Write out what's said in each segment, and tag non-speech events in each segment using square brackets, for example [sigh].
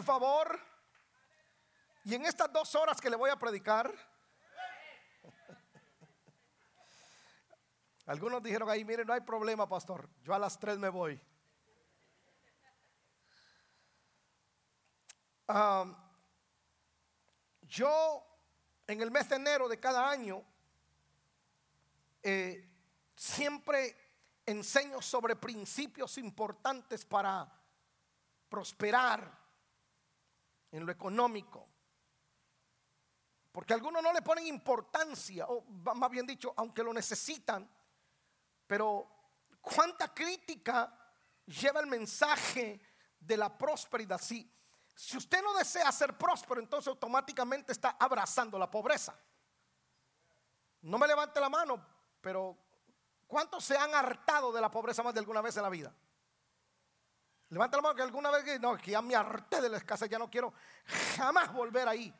por favor. Y en estas dos horas que le voy a predicar, [laughs] algunos dijeron ahí, mire, no hay problema, pastor. Yo a las tres me voy. yo en el mes de enero de cada año eh, siempre enseño sobre principios importantes para prosperar en lo económico. Porque algunos no le ponen importancia, o más bien dicho, aunque lo necesitan, pero cuánta crítica lleva el mensaje de la prosperidad. Si, si usted no desea ser próspero, entonces automáticamente está abrazando la pobreza. No me levante la mano, pero ¿cuántos se han hartado de la pobreza más de alguna vez en la vida? Levanta la mano que alguna vez no, que ya me harté de la escasez, ya no quiero jamás volver ahí.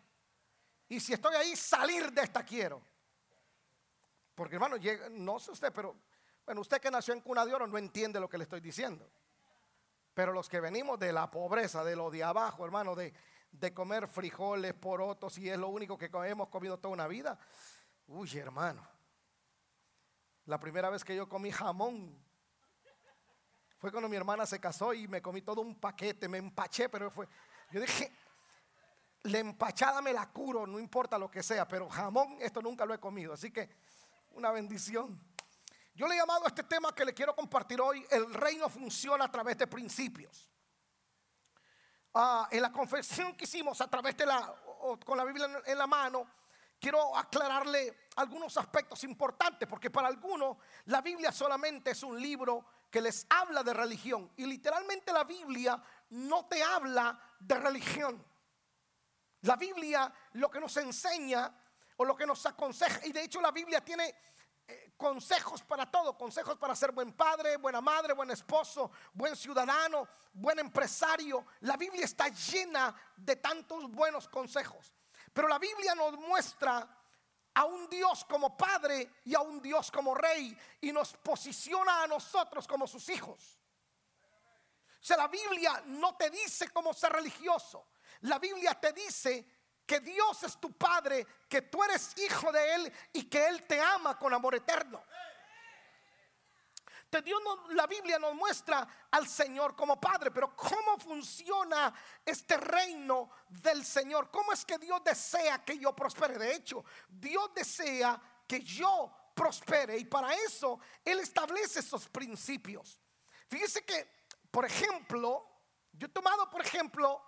Y si estoy ahí, salir de esta quiero. Porque hermano, no sé usted, pero bueno, usted que nació en cuna de oro no entiende lo que le estoy diciendo. Pero los que venimos de la pobreza, de lo de abajo, hermano, de, de comer frijoles, porotos, y es lo único que hemos comido toda una vida. Uy, hermano. La primera vez que yo comí jamón fue cuando mi hermana se casó y me comí todo un paquete, me empaché, pero fue. Yo dije, la empachada me la curo, no importa lo que sea, pero jamón, esto nunca lo he comido. Así que, una bendición. Yo le he llamado a este tema que le quiero compartir hoy, el reino funciona a través de principios. Ah, en la confesión que hicimos a través de la, con la Biblia en la mano, quiero aclararle algunos aspectos importantes, porque para algunos la Biblia solamente es un libro que les habla de religión. Y literalmente la Biblia no te habla de religión. La Biblia lo que nos enseña o lo que nos aconseja, y de hecho la Biblia tiene eh, consejos para todo, consejos para ser buen padre, buena madre, buen esposo, buen ciudadano, buen empresario. La Biblia está llena de tantos buenos consejos. Pero la Biblia nos muestra a un Dios como Padre y a un Dios como Rey y nos posiciona a nosotros como sus hijos. O sea, la Biblia no te dice cómo ser religioso. La Biblia te dice que Dios es tu Padre, que tú eres hijo de Él y que Él te ama con amor eterno. Dios la Biblia nos muestra al Señor como Padre, pero ¿cómo funciona este reino del Señor? ¿Cómo es que Dios desea que yo prospere? De hecho, Dios desea que yo prospere y para eso Él establece esos principios. Fíjese que, por ejemplo, yo he tomado, por ejemplo,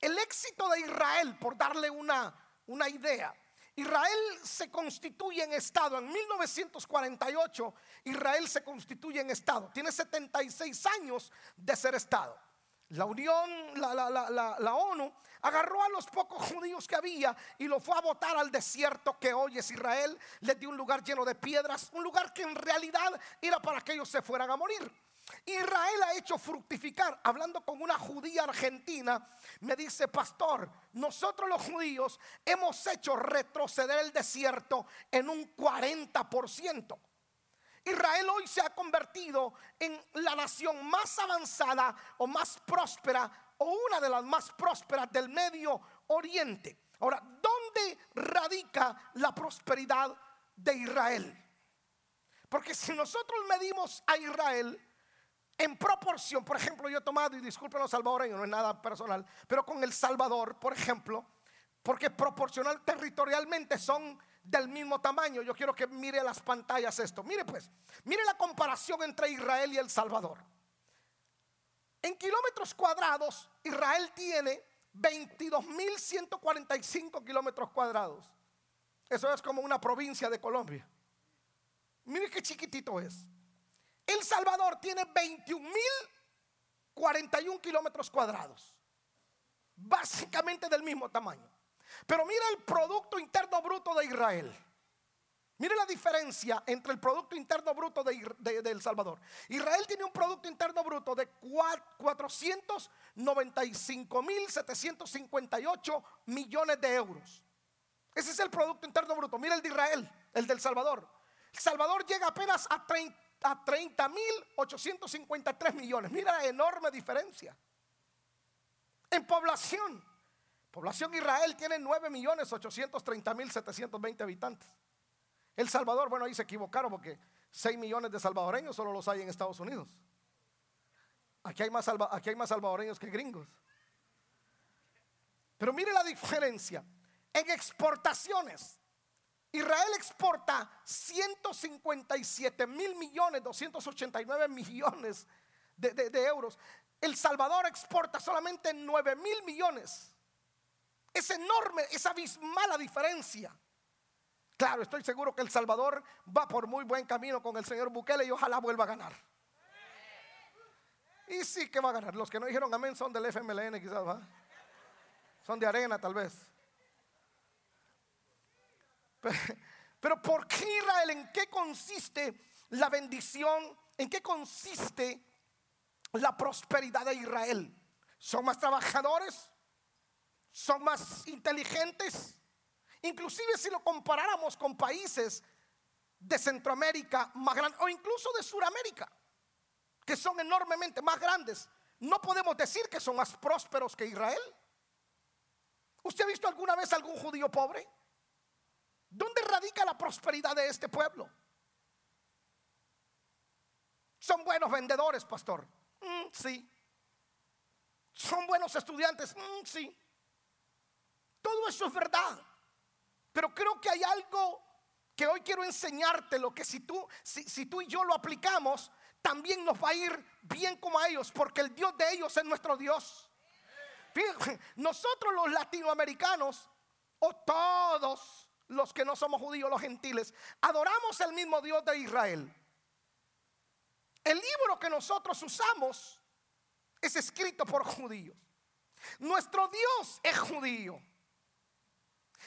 el éxito de Israel, por darle una, una idea. Israel se constituye en Estado. En 1948 Israel se constituye en Estado. Tiene 76 años de ser Estado. La Unión, la, ONU, agarró a los pocos judíos que había y lo fue a votar al desierto que hoy es Israel. Les dio un lugar lleno de piedras, un lugar que en realidad era para que ellos se fueran a morir. Israel ha hecho fructificar. Hablando con una judía argentina, me dice, pastor, nosotros los judíos hemos hecho retroceder el desierto en un 40%. Israel hoy se ha convertido en la nación más avanzada o más próspera o una de las más prósperas del Medio Oriente. Ahora, ¿dónde radica la prosperidad de Israel? Porque si nosotros medimos a Israel, en proporción, por ejemplo, yo he tomado, y disculpen los salvadoreños, no es nada personal, pero con El Salvador, por ejemplo, porque proporcional territorialmente son del mismo tamaño. Yo quiero que mire las pantallas esto. Mire pues, mire la comparación entre Israel y El Salvador. En kilómetros cuadrados, Israel tiene 22.145 kilómetros cuadrados. Eso es como una provincia de Colombia. Mire qué chiquitito es. El Salvador tiene 21 mil 41 kilómetros cuadrados. Básicamente del mismo tamaño. Pero mira el Producto Interno Bruto de Israel. Mire la diferencia entre el Producto Interno Bruto de, El Salvador. Israel tiene un Producto Interno Bruto de 495 mil 758 millones de euros. Ese es el Producto Interno Bruto. Mira el de Israel, el del Salvador. El Salvador llega apenas a 30 a 30 mil 853 millones. Mira la enorme diferencia. En población, población Israel tiene 9 millones 830 mil 720 habitantes. El Salvador, bueno, ahí se equivocaron porque 6 millones de salvadoreños solo los hay en Estados Unidos. Aquí hay más, aquí hay más salvadoreños que gringos. Pero mire la diferencia. En exportaciones, Israel exporta 157 mil millones, 289 millones de, euros. El Salvador exporta solamente 9 mil millones. Es enorme, es abismal la diferencia. Claro, estoy seguro que El Salvador va por muy buen camino con el señor Bukele y ojalá vuelva a ganar. Y sí que va a ganar. Los que no dijeron amén son del FMLN quizás, ¿va? Son de arena tal vez. [laughs] Pero, ¿por qué Israel? ¿En qué consiste la bendición? ¿En qué consiste la prosperidad de Israel? ¿Son más trabajadores? ¿Son más inteligentes? Inclusive si lo comparáramos con países de Centroamérica más grandes o incluso de Sudamérica, que son enormemente más grandes, no podemos decir que son más prósperos que Israel. ¿Usted ha visto alguna vez algún judío pobre? ¿Dónde radica la prosperidad de este pueblo? Son buenos vendedores, pastor. Mm, sí. Son buenos estudiantes. Mm, sí. Todo eso es verdad. Pero creo que hay algo que hoy quiero enseñarte, lo que si tú, si, tú y yo lo aplicamos, también nos va a ir bien como a ellos, porque el Dios de ellos es nuestro Dios. nosotros los latinoamericanos, o todos los que no somos judíos, los gentiles, adoramos el mismo Dios de Israel. El libro que nosotros usamos es escrito por judíos. Nuestro Dios es judío.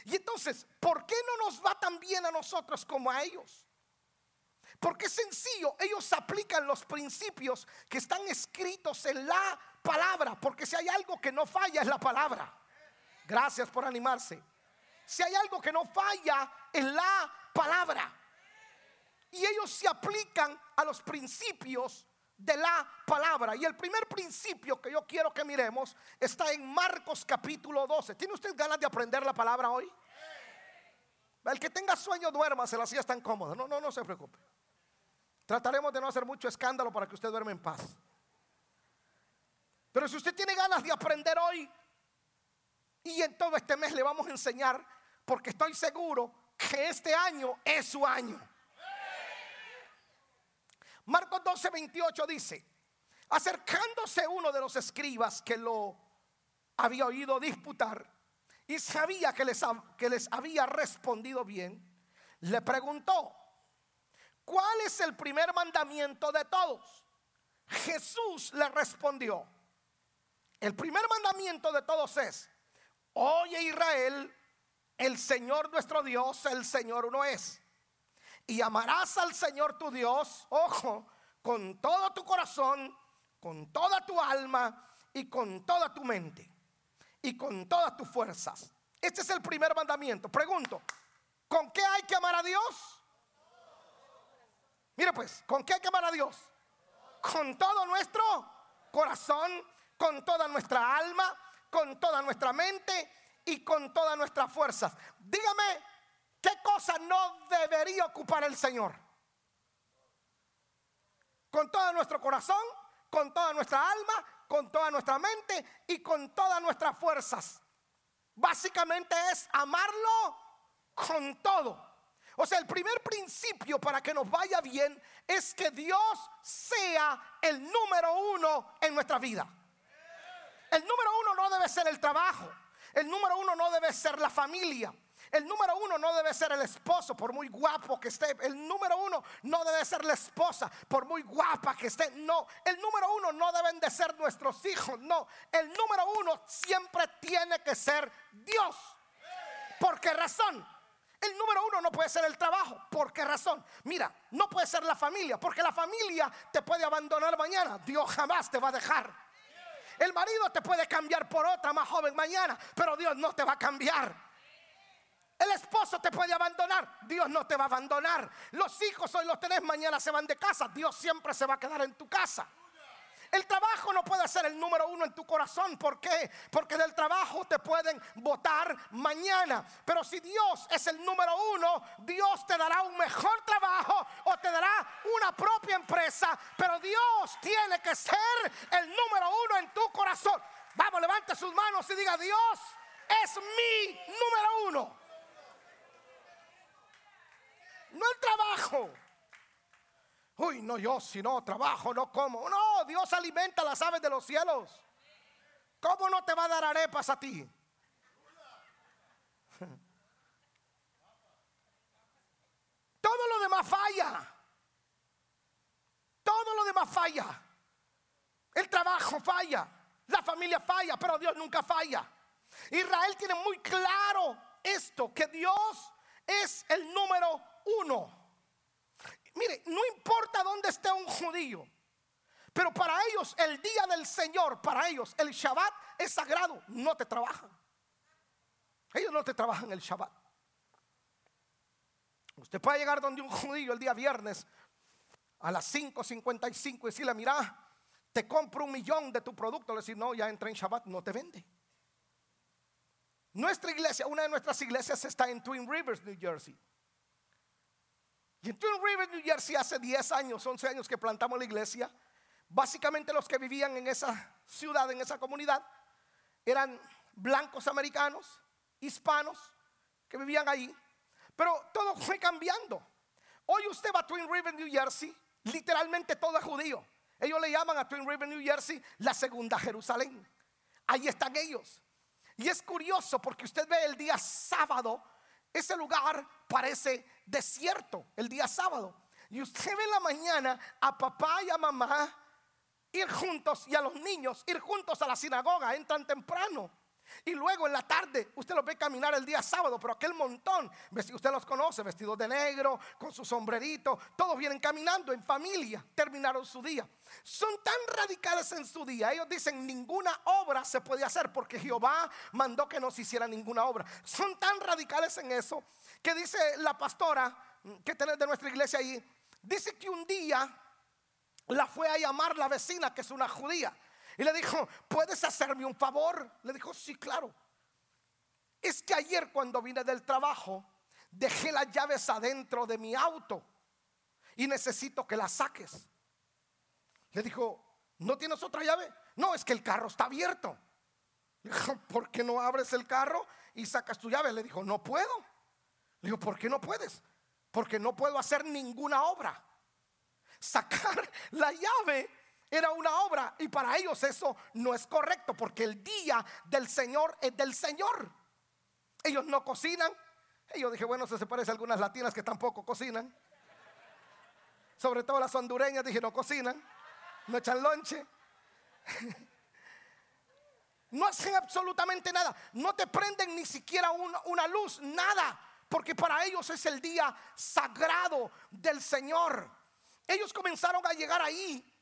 Y entonces, ¿por qué no nos va tan bien a nosotros como a ellos? Porque es sencillo, ellos aplican los principios que están escritos en la palabra, porque si hay algo que no falla es la palabra. Gracias por animarse. Si hay algo que no falla es la palabra. Y ellos se aplican a los principios de la palabra. Y el primer principio que yo quiero que miremos está en Marcos capítulo 12. ¿Tiene usted ganas de aprender la palabra hoy? El que tenga sueño duerma, se la hacía tan cómoda. No, no, no se preocupe. Trataremos de no hacer mucho escándalo para que usted duerma en paz. Pero si usted tiene ganas de aprender hoy y en todo este mes le vamos a enseñar, porque estoy seguro que este año es su año. Marcos 12, 28 dice, acercándose uno de los escribas que lo había oído disputar y sabía que les, que les había respondido bien, le preguntó, ¿cuál es el primer mandamiento de todos? Jesús le respondió, el primer mandamiento de todos es, oye Israel, el Señor nuestro Dios, el Señor uno es. Y amarás al Señor tu Dios, ojo, con todo tu corazón, con toda tu alma y con toda tu mente y con todas tus fuerzas. Este es el primer mandamiento. Pregunto, ¿con qué hay que amar a Dios? Mire pues, ¿con qué hay que amar a Dios? Con todo nuestro corazón, con toda nuestra alma, con toda nuestra mente y con todas nuestras fuerzas. Dígame ¿Qué cosa no debería ocupar el Señor? Con todo nuestro corazón, con toda nuestra alma, con toda nuestra mente y con todas nuestras fuerzas. Básicamente es amarlo con todo. O sea, el primer principio para que nos vaya bien es que Dios sea el número uno en nuestra vida. El número uno no debe ser el trabajo. El número uno no debe ser la familia. El número uno no debe ser el esposo, por muy guapo que esté. El número uno no debe ser la esposa, por muy guapa que esté. No, el número uno no deben de ser nuestros hijos. No, el número uno siempre tiene que ser Dios. ¿Por qué razón? El número uno no puede ser el trabajo. ¿Por qué razón? Mira, no puede ser la familia, porque la familia te puede abandonar mañana. Dios jamás te va a dejar. El marido te puede cambiar por otra más joven mañana, pero Dios no te va a cambiar. El esposo te puede abandonar, Dios no te va a abandonar. Los hijos hoy los tenés, mañana se van de casa, Dios siempre se va a quedar en tu casa. El trabajo no puede ser el número uno en tu corazón. ¿Por qué? Porque del trabajo te pueden votar mañana. Pero si Dios es el número uno, Dios te dará un mejor trabajo o te dará una propia empresa. Pero Dios tiene que ser el número uno en tu corazón. Vamos, levante sus manos y diga, Dios es mi número uno. No el trabajo. Uy, no, yo si no trabajo, no como. No, Dios alimenta las aves de los cielos. ¿Cómo no te va a dar arepas a ti? [laughs] Todo lo demás falla. Todo lo demás falla. El trabajo falla. La familia falla, pero Dios nunca falla. Israel tiene muy claro esto, que Dios es el número uno. Mire, no importa dónde esté un judío, pero para ellos el día del Señor, para ellos el Shabbat es sagrado, no te trabajan. Ellos no te trabajan el Shabbat. Usted puede llegar donde un judío el día viernes a las 5.55 y decirle, mira, te compro un millón de tu producto. Le decir, no, ya entra en Shabbat, no te vende. Nuestra iglesia, una de nuestras iglesias está en Twin Rivers, New Jersey. Y en Twin Rivers, New Jersey, hace 10 años, 11 años que plantamos la iglesia, básicamente los que vivían en esa ciudad, en esa comunidad, eran blancos americanos, hispanos, que vivían ahí. Pero todo fue cambiando. Hoy usted va a Twin River, New Jersey, literalmente todo es judío. Ellos le llaman a Twin River, New Jersey, la segunda Jerusalén. Ahí están ellos. Y es curioso porque usted ve el día sábado, ese lugar parece desierto el día sábado. Y usted ve en la mañana a papá y a mamá ir juntos y a los niños ir juntos a la sinagoga, entran temprano. Y luego en la tarde usted los ve caminar el día sábado, pero aquel montón, usted los conoce, vestidos de negro, con su sombrerito, todos vienen caminando en familia, terminaron su día. Son tan radicales en su día, ellos dicen ninguna obra se puede hacer porque Jehová mandó que no se hiciera ninguna obra. Son tan radicales en eso que dice la pastora que tenés de nuestra iglesia ahí, dice que un día la fue a llamar la vecina, que es una judía. Y le dijo, ¿puedes hacerme un favor? Le dijo, sí, claro. Es que ayer cuando vine del trabajo, dejé las llaves adentro de mi auto y necesito que las saques. Le dijo, ¿no tienes otra llave? No, es que el carro está abierto. Le dijo, ¿por qué no abres el carro y sacas tu llave? Le dijo, no puedo. Le dijo, ¿por qué no puedes? Porque no puedo hacer ninguna obra. Sacar [laughs] la llave era una obra y para ellos eso no es correcto porque el día del Señor es del Señor. Ellos no cocinan. Y yo dije, bueno, eso se parece a algunas latinas que tampoco cocinan. Sobre todo las hondureñas, dije, no cocinan, no echan lonche. [laughs] No hacen absolutamente nada. No te prenden ni siquiera una, una luz, nada. Porque para ellos es el día sagrado del Señor. Ellos comenzaron a llegar ahí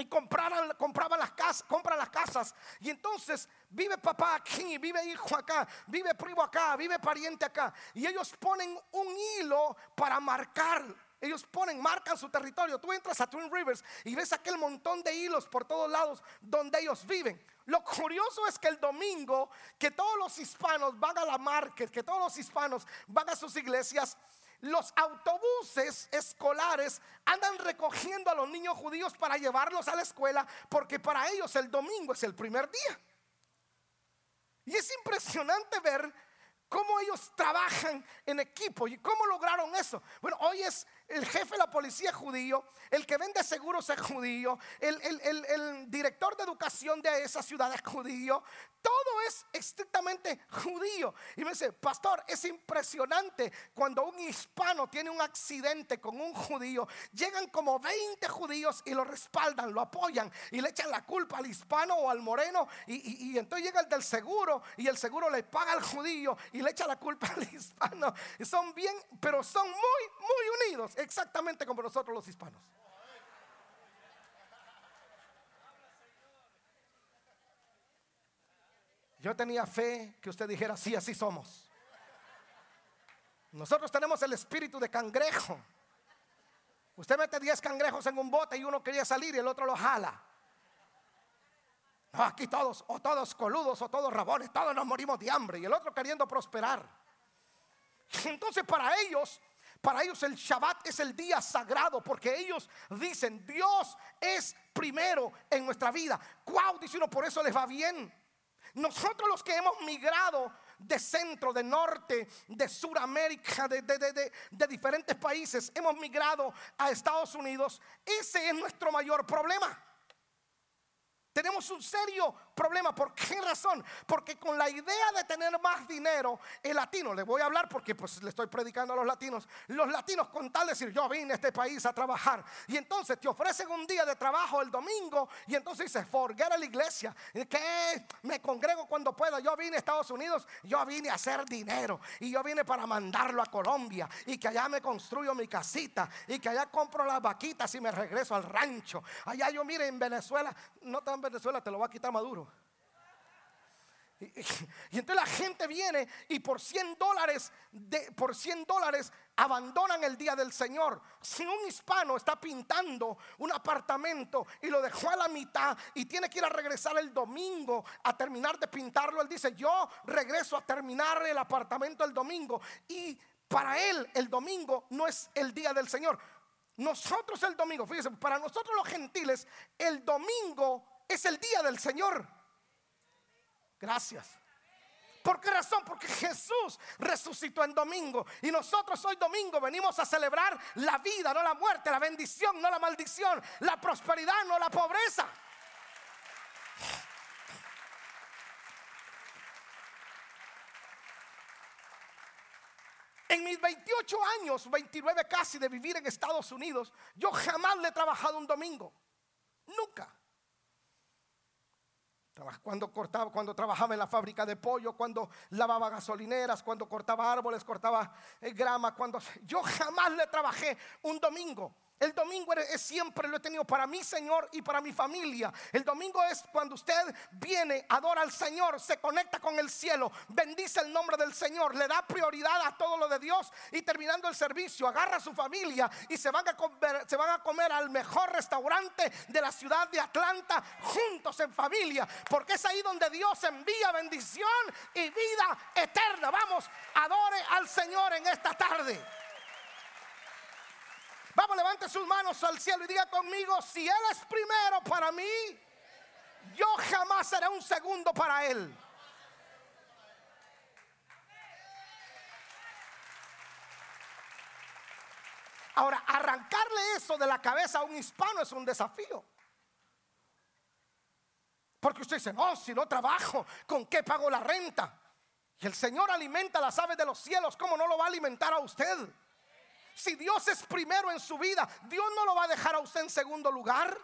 y compraban, compraban las casas, compran las casas. Y entonces vive papá aquí, vive hijo acá, vive primo acá, vive pariente acá. Y ellos ponen un hilo para marcar. Ellos ponen, marcan su territorio. Tú entras a Twin Rivers y ves aquel montón de hilos por todos lados donde ellos viven. Lo curioso es que el domingo, que todos los hispanos van a la market, que todos los hispanos van a sus iglesias, los autobuses escolares andan recogiendo a los niños judíos para llevarlos a la escuela porque para ellos el domingo es el primer día. Y es impresionante ver cómo ellos trabajan en equipo y cómo lograron eso. Bueno, hoy es el jefe de la policía judío, el que vende seguros es judío, el, el, director de educación de esa ciudad es judío, todo es estrictamente judío. Y me dice, pastor, es impresionante cuando un hispano tiene un accidente con un judío, llegan como 20 judíos y lo respaldan, lo apoyan y le echan la culpa al hispano o al moreno y, y entonces llega el del seguro y el seguro le paga al judío y le echa la culpa al hispano. Y son bien, pero son muy, muy unidos exactamente como nosotros los hispanos. Yo tenía fe que usted dijera, sí, así somos. Nosotros tenemos el espíritu de cangrejo. Usted mete 10 cangrejos en un bote y uno quería salir y el otro lo jala. aquí todos, o todos coludos, o todos rabones, todos nos morimos de hambre. Y el otro queriendo prosperar. Entonces para ellos, para ellos el Shabbat es el día sagrado porque ellos dicen, Dios es primero en nuestra vida. Cuau, dice uno, por eso les va bien. Nosotros los que hemos migrado de centro, de norte, de Suramérica, de, de, diferentes países, hemos migrado a Estados Unidos, ese es nuestro mayor problema. Tenemos un serio problema. ¿Por qué razón? Porque con la idea de tener más dinero, el latino, le voy a hablar porque pues le estoy predicando a los latinos, los latinos con tal de decir, yo vine a este país a trabajar. Y entonces te ofrecen un día de trabajo el domingo y entonces dices, forget a la iglesia, que me congrego cuando pueda. Yo vine a Estados Unidos, yo vine a hacer dinero y yo vine para mandarlo a Colombia y que allá me construyo mi casita y que allá compro las vaquitas y me regreso al rancho. Allá yo mire en Venezuela, no tan Venezuela te lo va a quitar Maduro. [laughs] Y, entonces la gente viene y por 100 dólares, por 100 dólares abandonan el día del Señor. Si un hispano está pintando un apartamento y lo dejó a la mitad y tiene que ir a regresar el domingo a terminar de pintarlo, él dice, yo regreso a terminar el apartamento el domingo. Y para él el domingo no es el día del Señor. Nosotros el domingo, fíjense, para nosotros los gentiles, el domingo es el día del Señor. Gracias. ¿Por qué razón? Porque Jesús resucitó en domingo y nosotros hoy domingo venimos a celebrar la vida, no la muerte, la bendición, no la maldición, la prosperidad, no la pobreza. En mis 28 años, 29 casi de vivir en Estados Unidos, yo jamás le he trabajado un domingo. Nunca. Cuando cortaba, cuando trabajaba en la fábrica de pollo, cuando lavaba gasolineras, cuando cortaba árboles, cortaba eh, grama, cuando yo jamás le trabajé un domingo. El domingo es siempre lo he tenido para mi Señor y para mi familia. El domingo es cuando usted viene, adora al Señor, se conecta con el cielo, bendice el nombre del Señor, le da prioridad a todo lo de Dios y terminando el servicio agarra a su familia y se van a comer, se van a comer al mejor restaurante de la ciudad de Atlanta juntos en familia, porque es ahí donde Dios envía bendición y vida eterna. Vamos, adore al Señor en esta tarde. Vamos, levante sus manos al cielo y diga conmigo, si Él es primero para mí, yo jamás seré un segundo para Él. Ahora, arrancarle eso de la cabeza a un hispano es un desafío. Porque usted dice, no, si no trabajo, ¿con qué pago la renta? Y el Señor alimenta las aves de los cielos, ¿cómo no lo va a alimentar a usted? Si Dios es primero en su vida, Dios no lo va a dejar a usted en segundo lugar.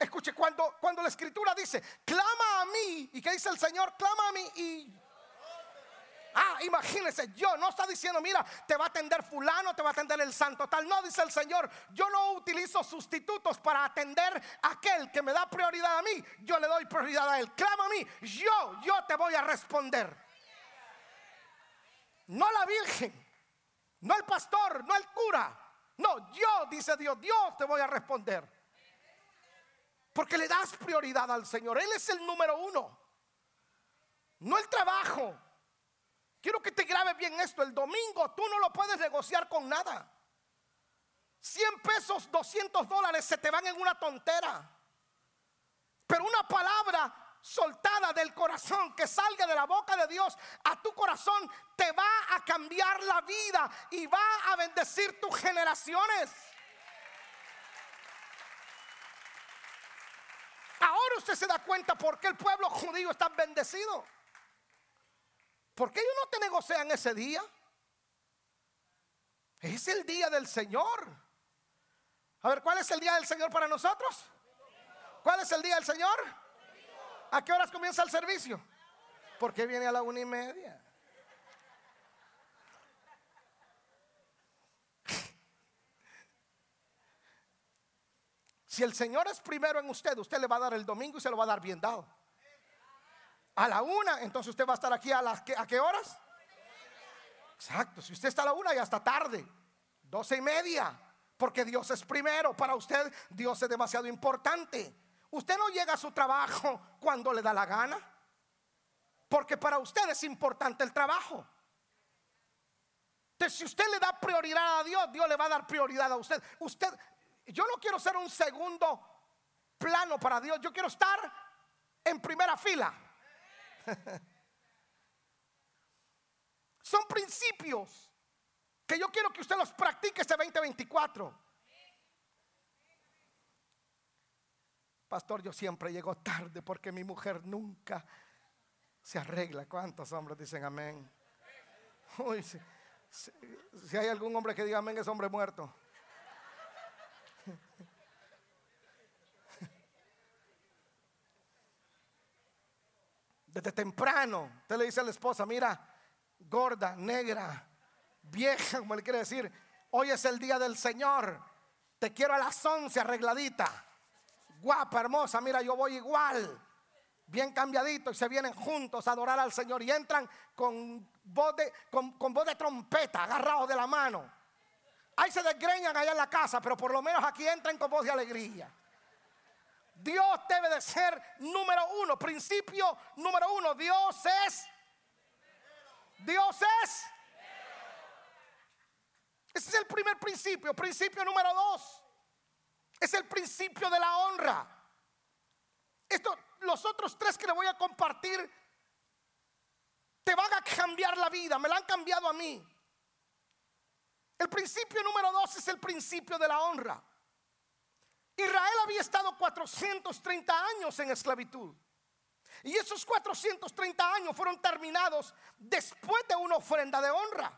Escuche, cuando, cuando la escritura dice, clama a mí, ¿y qué dice el Señor? Clama a mí y... Ah, imagínese, yo no está diciendo, mira, te va a atender fulano, te va a atender el santo tal. No, dice el Señor, yo no utilizo sustitutos para atender a aquel que me da prioridad a mí. Yo le doy prioridad a él. Clama a mí, yo, yo te voy a responder. No la Virgen. No el pastor, no el cura. No, yo, dice Dios, Dios te voy a responder. Porque le das prioridad al Señor. Él es el número uno. No el trabajo. Quiero que te grabe bien esto. El domingo tú no lo puedes negociar con nada. 100 pesos, 200 dólares se te van en una tontera. Pero una palabra soltada del corazón que salga de la boca de Dios a tu corazón te va a cambiar la vida y va a bendecir tus generaciones. Ahora usted se da cuenta por qué el pueblo judío está bendecido. Porque ellos no te negocian ese día. Es el día del Señor. A ver, ¿cuál es el día del Señor para nosotros? ¿Cuál es el día del Señor? ¿A qué horas comienza el servicio? Porque viene a la una y media. Si el Señor es primero en usted, usted le va a dar el domingo y se lo va a dar bien dado. A la una, entonces usted va a estar aquí a las qué horas? Exacto, si usted está a la una y hasta tarde, doce y media, porque Dios es primero. Para usted, Dios es demasiado importante. Usted no llega a su trabajo [laughs] cuando le da la gana. Porque para usted es importante el trabajo. Entonces, si usted le da prioridad a Dios, Dios le va a dar prioridad a usted. Usted, yo no quiero ser un segundo plano para Dios. Yo quiero estar en primera fila. [laughs] Son principios que yo quiero que usted los practique este 2024. Pastor, yo siempre llego tarde porque mi mujer nunca se arregla. ¿Cuántos hombres dicen amén? Uy, si, si hay algún hombre que diga amén, es hombre muerto. Desde temprano, usted le dice a la esposa, mira, gorda, negra, vieja, como le quiere decir, hoy es el día del Señor, te quiero a las once arregladita, guapa, hermosa, mira, yo voy igual, bien cambiadito, y se vienen juntos a adorar al Señor y entran con voz de, con, voz de trompeta, agarrados de la mano. Ahí se desgreñan allá en la casa, pero por lo menos aquí entran con voz de alegría. Dios debe de ser número uno, principio número uno. Dios es. Dios es. Ese es el primer principio. Principio número dos. Es el principio de la honra. Esto, los otros tres que le voy a compartir, te van a cambiar la vida. Me la han cambiado a mí. El principio número dos es el principio de la honra. Israel había estado 430 años en esclavitud. Y esos 430 años fueron terminados después de una ofrenda de honra.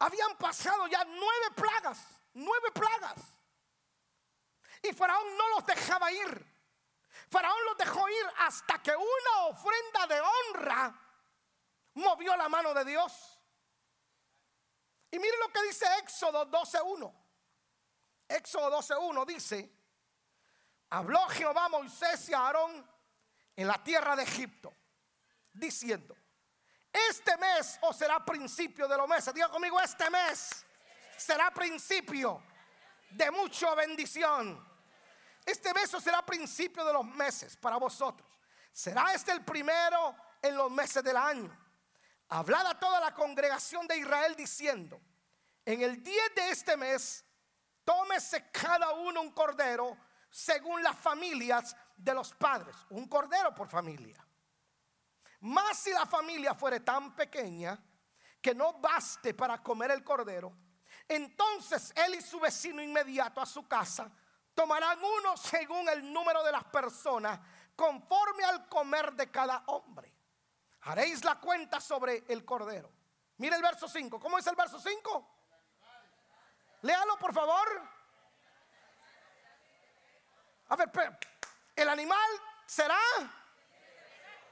Habían pasado ya nueve plagas, nueve plagas. Y Faraón no los dejaba ir. Faraón los dejó ir hasta que una ofrenda de honra movió la mano de Dios. Y mire lo que dice Éxodo 12.1. Éxodo 12.1 dice, habló Jehová a Moisés y a Aarón en la tierra de Egipto, diciendo, este mes o será principio de los meses. Diga conmigo, este mes será principio de mucha bendición. Este mes o será principio de los meses para vosotros. Será este el primero en los meses del año. Hablad a toda la congregación de Israel diciendo, en el día de este mes tómese cada uno un cordero según las familias de los padres, un cordero por familia. Más si la familia fuere tan pequeña que no baste para comer el cordero, entonces él y su vecino inmediato a su casa tomarán uno según el número de las personas, conforme al comer de cada hombre. Haréis la cuenta sobre el cordero. Mire el verso 5. ¿Cómo es el verso 5? Léalo, por favor. A ver, el animal será.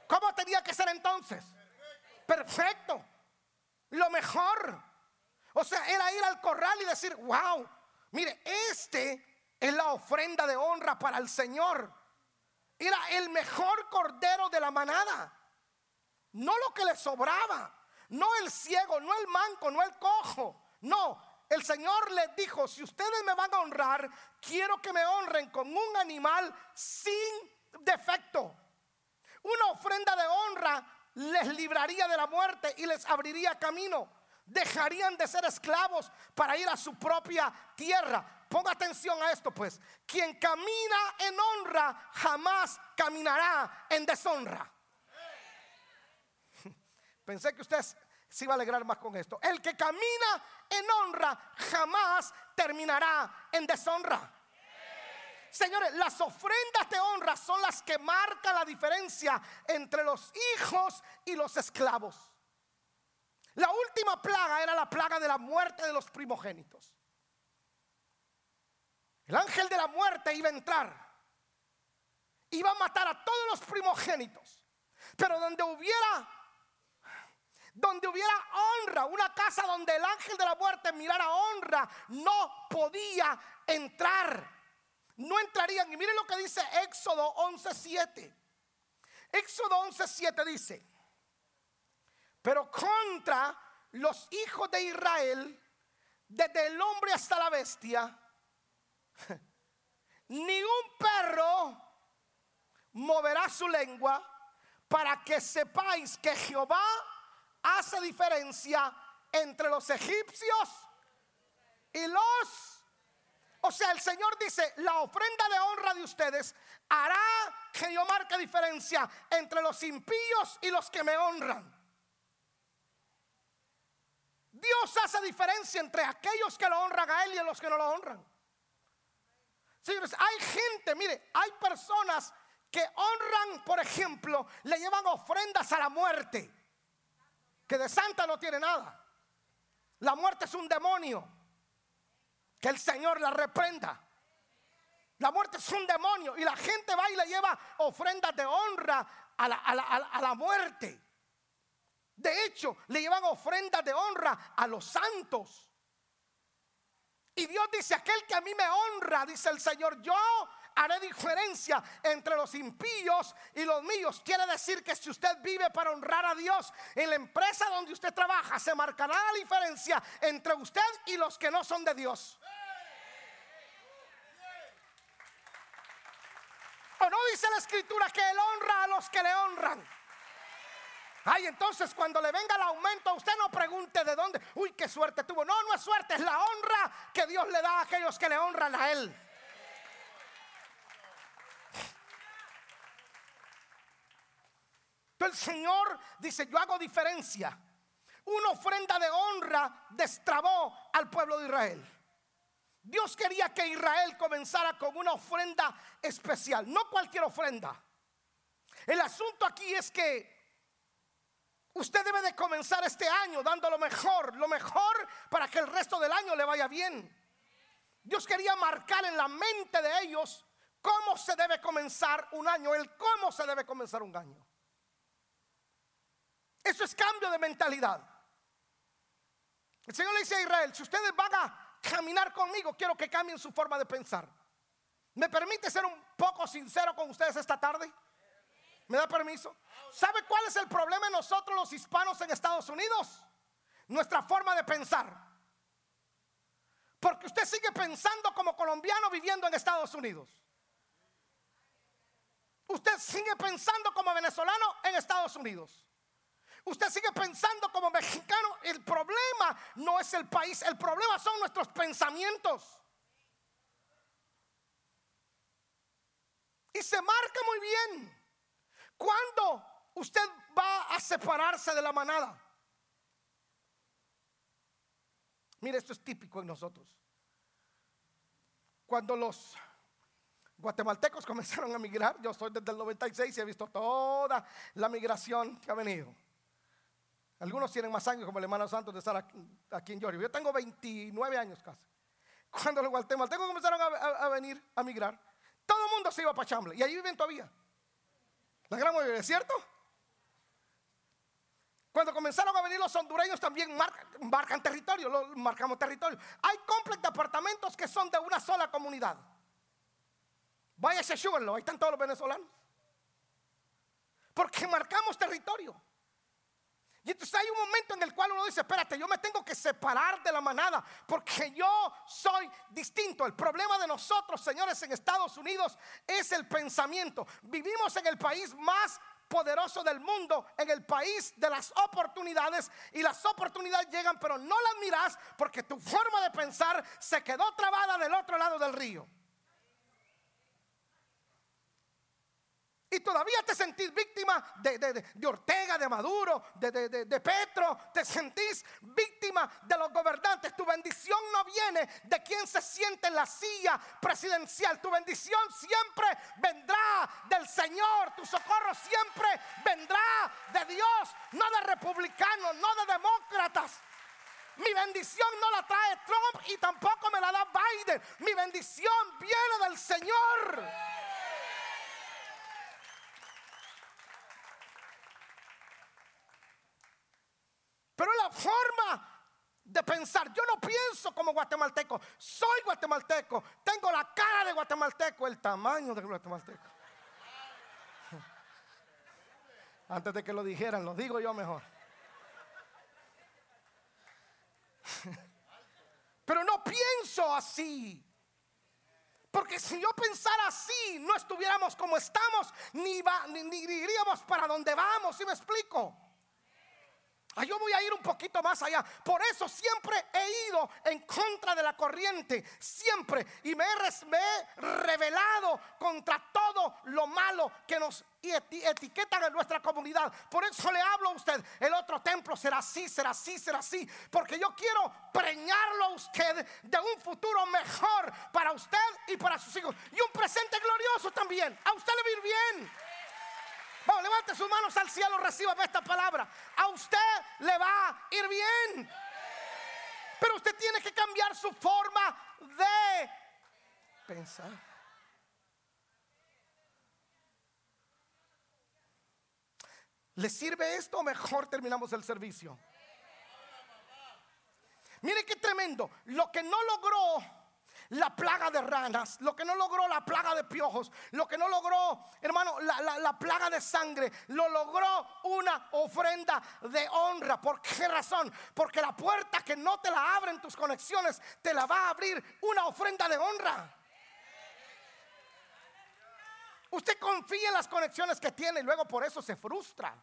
¿Cómo tenía que ser entonces? Perfecto. Lo mejor. O sea, era ir al corral y decir, wow, mire, este es la ofrenda de honra para el Señor. Era el mejor cordero de la manada. No lo que le sobraba. No el ciego, no el manco, no el cojo. No, el Señor les dijo, si ustedes me van a honrar, quiero que me honren con un animal sin defecto. Una ofrenda de honra les libraría de la muerte y les abriría camino. Dejarían de ser esclavos para ir a su propia tierra. Ponga atención a esto pues. Quien camina en honra jamás caminará en deshonra. [laughs] Pensé que ustedes se iba a alegrar más con esto. El que camina en honra jamás terminará en deshonra. Señores, las ofrendas de honra son las que marcan la diferencia entre los hijos y los esclavos. La última plaga era la plaga de la muerte de los primogénitos. El ángel de la muerte iba a entrar, iba a matar a todos los primogénitos, pero donde hubiera donde hubiera honra, una casa donde el ángel de la muerte mirara honra, no podía entrar. No entrarían. Y miren lo que dice Éxodo 11:7. Éxodo 11:7 dice: Pero contra los hijos de Israel, desde el hombre hasta la bestia, [laughs] ni un perro moverá su lengua para que sepáis que Jehová hace diferencia entre los egipcios y los... O sea, el Señor dice, la ofrenda de honra de ustedes hará que yo marque diferencia entre los impíos y los que me honran. Dios hace diferencia entre aquellos que lo honran a Él y los que no lo honran. Señores, hay gente, mire, hay personas que honran, por ejemplo, le llevan ofrendas a la muerte, que de santa no tiene nada. La muerte es un demonio, que el Señor la reprenda. La muerte es un demonio y la gente va y le lleva ofrendas de honra a la, a la muerte. De hecho, le llevan ofrendas de honra a los santos. Y Dios dice, aquel que a mí me honra, dice el Señor, yo haré diferencia entre los impíos y los míos. Quiere decir que si usted vive para honrar a Dios en la empresa donde usted trabaja, se marcará la diferencia entre usted y los que no son de Dios. ¿O no dice la escritura que Él honra a los que le honran? Ay, entonces cuando le venga el aumento, usted no pregunte de dónde. Uy, qué suerte tuvo. No, no es suerte, es la honra que Dios le da a aquellos que le honran a Él. Entonces el Señor dice, yo hago diferencia. Una ofrenda de honra destrabó al pueblo de Israel. Dios quería que Israel comenzara con una ofrenda especial, no cualquier ofrenda. El asunto aquí es que Usted debe de comenzar este año dando lo mejor, lo mejor para que el resto del año le vaya bien. Dios quería marcar en la mente de ellos cómo se debe comenzar un año, el cómo se debe comenzar un año. Eso es cambio de mentalidad. El Señor le dice a Israel, si ustedes van a caminar conmigo, quiero que cambien su forma de pensar. ¿Me permite ser un poco sincero con ustedes esta tarde? ¿Me da permiso? ¿Sabe cuál es el problema de nosotros los hispanos en Estados Unidos? Nuestra forma de pensar. Porque usted sigue pensando como colombiano viviendo en Estados Unidos. Usted sigue pensando como venezolano en Estados Unidos. Usted sigue pensando como mexicano. El problema no es el país, el problema son nuestros pensamientos. Y se marca muy bien. ¿Cuándo usted va a separarse de la manada? Mire, esto es típico en nosotros. Cuando los guatemaltecos [laughs] comenzaron a migrar, yo soy desde el 96 y he visto toda la migración que ha venido. Algunos tienen más años, como el hermano Santos de estar aquí, en Georgia. Yo tengo 29 años casi. Cuando los guatemaltecos comenzaron a, venir a migrar, todo el mundo se iba para Chamble y ahí viven todavía. La gran mayoría, ¿cierto? Cuando comenzaron a venir los hondureños también marcan, territorio, marcamos territorio. Hay complejos de apartamentos que son de una sola comunidad. Váyase, súbenlo, ahí están todos los venezolanos. Porque marcamos territorio. Y entonces hay un momento en el cual uno dice, espérate, yo me tengo que separar de la manada porque yo soy distinto. El problema de nosotros, señores, en Estados Unidos es el pensamiento. Vivimos en el país más poderoso del mundo, en el país de las oportunidades y las oportunidades llegan, pero no las miras porque tu forma de pensar se quedó trabada del otro lado del río. Todavía te sentís víctima de, Ortega, de Maduro, de, Petro. Te sentís víctima de los gobernantes. Tu bendición no viene de quien se siente en la silla presidencial. Tu bendición siempre vendrá del Señor. Tu socorro siempre vendrá de Dios, no de republicanos, no de demócratas. Mi bendición no la trae Trump y tampoco me la da Biden. Mi bendición viene del Señor. Pero la forma de pensar, yo no pienso como guatemalteco, soy guatemalteco, tengo la cara de guatemalteco, el tamaño de guatemalteco. [laughs] Antes de que lo dijeran, lo digo yo mejor. [laughs] Pero no pienso así. Porque si yo pensara así, no estuviéramos como estamos, ni, ni, iríamos para donde vamos, ¿sí me explico? Ah, yo voy a ir un poquito más allá. Por eso siempre he ido en contra de la corriente. Siempre. Y me he, revelado contra todo lo malo que nos etiquetan en nuestra comunidad. Por eso le hablo a usted. El otro templo será así, será así, será así. Porque yo quiero preñarlo a usted de un futuro mejor para usted y para sus hijos. Y un presente glorioso también. A usted le va a ir bien. Vamos, levante sus manos al cielo, reciba esta palabra. A usted le va a ir bien. Pero usted tiene que cambiar su forma de pensar. ¿Le sirve esto mejor terminamos el servicio? Mire qué tremendo. Lo que no logró la plaga de ranas, lo que no logró la plaga de piojos, lo que no logró, hermano, la, plaga de sangre, lo logró una ofrenda de honra. ¿Por qué razón? Porque la puerta que no te la abren tus conexiones, te la va a abrir una ofrenda de honra. Usted confía en las conexiones que tiene y luego por eso se frustra.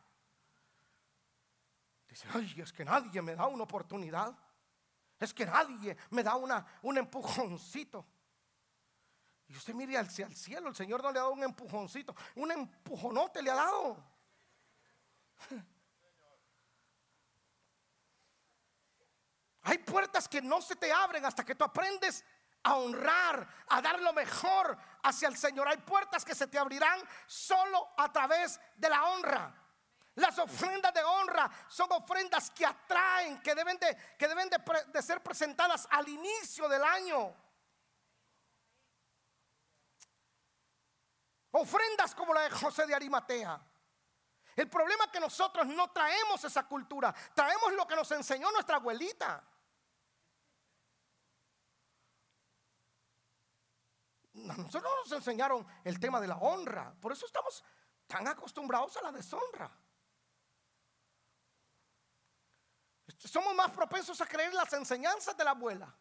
Dice, ay, es que nadie me da una oportunidad. Es que nadie me da una, un empujoncito. Y usted mire hacia el cielo, el Señor no le ha dado un empujoncito, un empujonote le ha dado. Hay puertas que no se te abren hasta que tú aprendes a honrar, a dar lo mejor hacia el Señor. Hay puertas que se te abrirán solo a través de la honra. Las ofrendas de honra son ofrendas que atraen, que deben de, que deben de, ser presentadas al inicio del año. Ofrendas como la de José de Arimatea. El problema es que nosotros no traemos esa cultura, traemos lo que nos enseñó nuestra abuelita. Nosotros nos enseñaron el tema de la honra, por eso estamos tan acostumbrados a la deshonra. Somos más propensos a creer las enseñanzas de la abuela.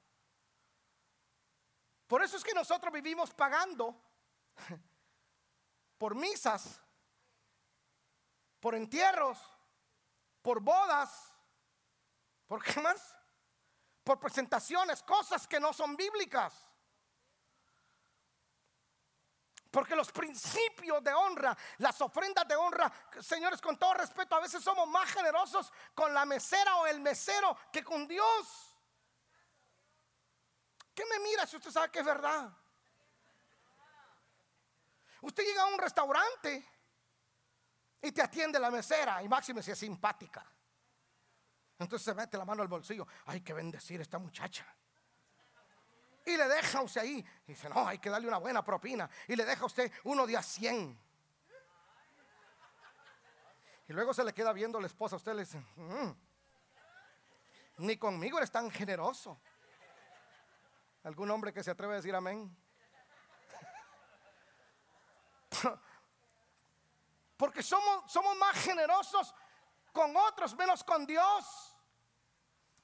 Por eso es que nosotros vivimos pagando [laughs] por misas, por entierros, por bodas, ¿por qué más? Por presentaciones, cosas que no son bíblicas. Porque los principios de honra, las ofrendas de honra, señores, con todo respeto, a veces somos más generosos con la mesera o el mesero que con Dios. ¿Qué me mira si usted sabe que es verdad? Usted llega a un restaurante y te atiende la mesera y máximo si es simpática. Entonces se mete la mano al bolsillo. Hay que bendecir a esta muchacha y le deja usted ahí. Y dice, no, hay que darle una buena propina. Y le deja usted uno de a 100. Y luego se le queda viendo la esposa. Usted le dice, mm, ni conmigo eres tan generoso. ¿Algún hombre que se atreve a decir amén? [laughs] Porque somos, somos más generosos con otros, menos con Dios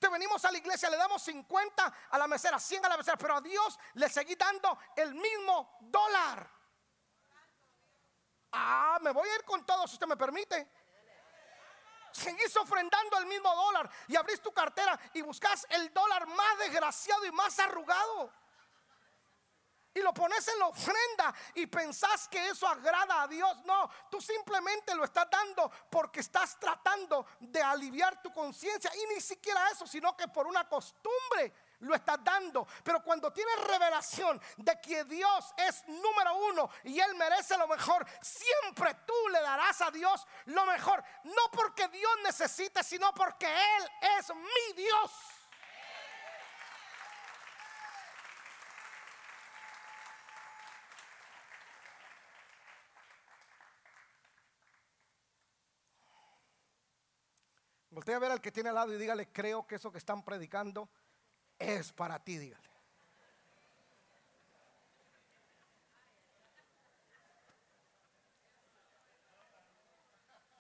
venimos a la iglesia, le damos 50 a la mesera, 100 a la mesera, pero a Dios le seguí dando el mismo dólar. Ah, me voy a ir con todo si usted me permite. Seguís ofrendando el mismo dólar y abrís tu cartera y buscas el dólar más desgraciado y más arrugado y lo pones en la ofrenda y pensás que eso agrada a Dios. No, tú simplemente lo estás dando porque estás tratando de aliviar tu conciencia y ni siquiera eso, sino que por una costumbre lo estás dando. Pero cuando tienes revelación de que Dios es número uno y Él merece lo mejor, siempre tú le darás a Dios lo mejor. No porque Dios necesite, sino porque Él es mi Dios. Voltea a ver al que tiene al lado y dígale, creo que eso que están predicando es para ti, dígale.